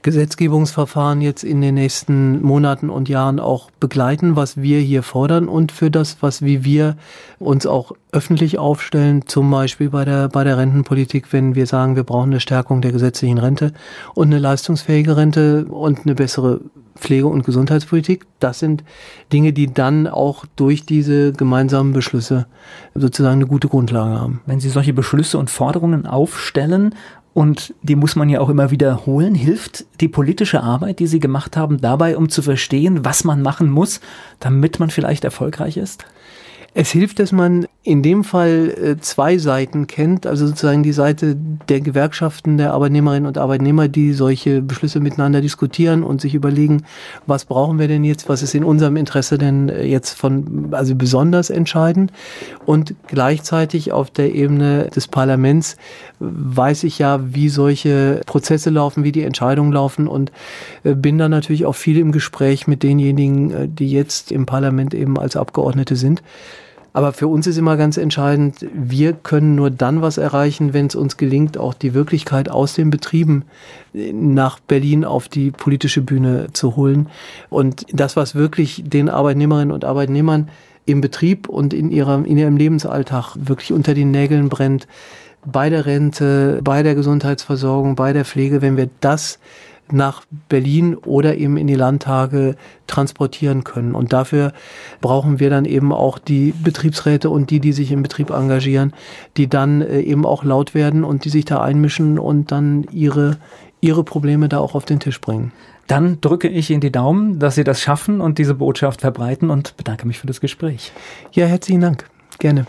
Speaker 2: Gesetzgebungsverfahren jetzt in den nächsten Monaten und Jahren auch begleiten, was wir hier fordern und für das, was wie wir uns auch öffentlich aufstellen, zum Beispiel bei der, bei der Rentenpolitik, wenn wir sagen, wir brauchen eine Stärkung der gesetzlichen Rente und eine leistungsfähige Rente und eine bessere Pflege- und Gesundheitspolitik. Das sind Dinge, die dann auch durch diese gemeinsamen Beschlüsse sozusagen eine gute Grundlage haben.
Speaker 4: Wenn Sie solche Beschlüsse und Forderungen aufstellen, und die muss man ja auch immer wiederholen, hilft die politische Arbeit, die Sie gemacht haben, dabei, um zu verstehen, was man machen muss, damit man vielleicht erfolgreich ist?
Speaker 2: Es hilft, dass man in dem Fall äh, zwei Seiten kennt, also sozusagen die Seite der Gewerkschaften, der Arbeitnehmerinnen und Arbeitnehmer, die solche Beschlüsse miteinander diskutieren und sich überlegen, was brauchen wir denn jetzt, was ist in unserem Interesse denn äh, jetzt von, also besonders entscheidend. Und gleichzeitig auf der Ebene des Parlaments weiß ich ja, wie solche Prozesse laufen, wie die Entscheidungen laufen und äh, bin dann natürlich auch viel im Gespräch mit denjenigen, die jetzt im Parlament eben als Abgeordnete sind. Aber für uns ist immer ganz entscheidend, wir können nur dann was erreichen, wenn es uns gelingt, auch die Wirklichkeit aus den Betrieben nach Berlin auf die politische Bühne zu holen. Und das, was wirklich den Arbeitnehmerinnen und Arbeitnehmern im Betrieb und in ihrem, in ihrem Lebensalltag wirklich unter den Nägeln brennt, bei der Rente, bei der Gesundheitsversorgung, bei der Pflege, wenn wir das nach Berlin oder eben in die Landtage transportieren können. Und dafür brauchen wir dann eben auch die Betriebsräte und die, die sich im Betrieb engagieren, die dann äh, eben auch laut werden und die sich da einmischen und dann ihre, ihre Probleme da auch auf den Tisch bringen.
Speaker 1: Dann drücke ich Ihnen die Daumen, dass Sie das schaffen und diese Botschaft verbreiten und bedanke mich für das Gespräch.
Speaker 2: Ja, herzlichen Dank. Gerne.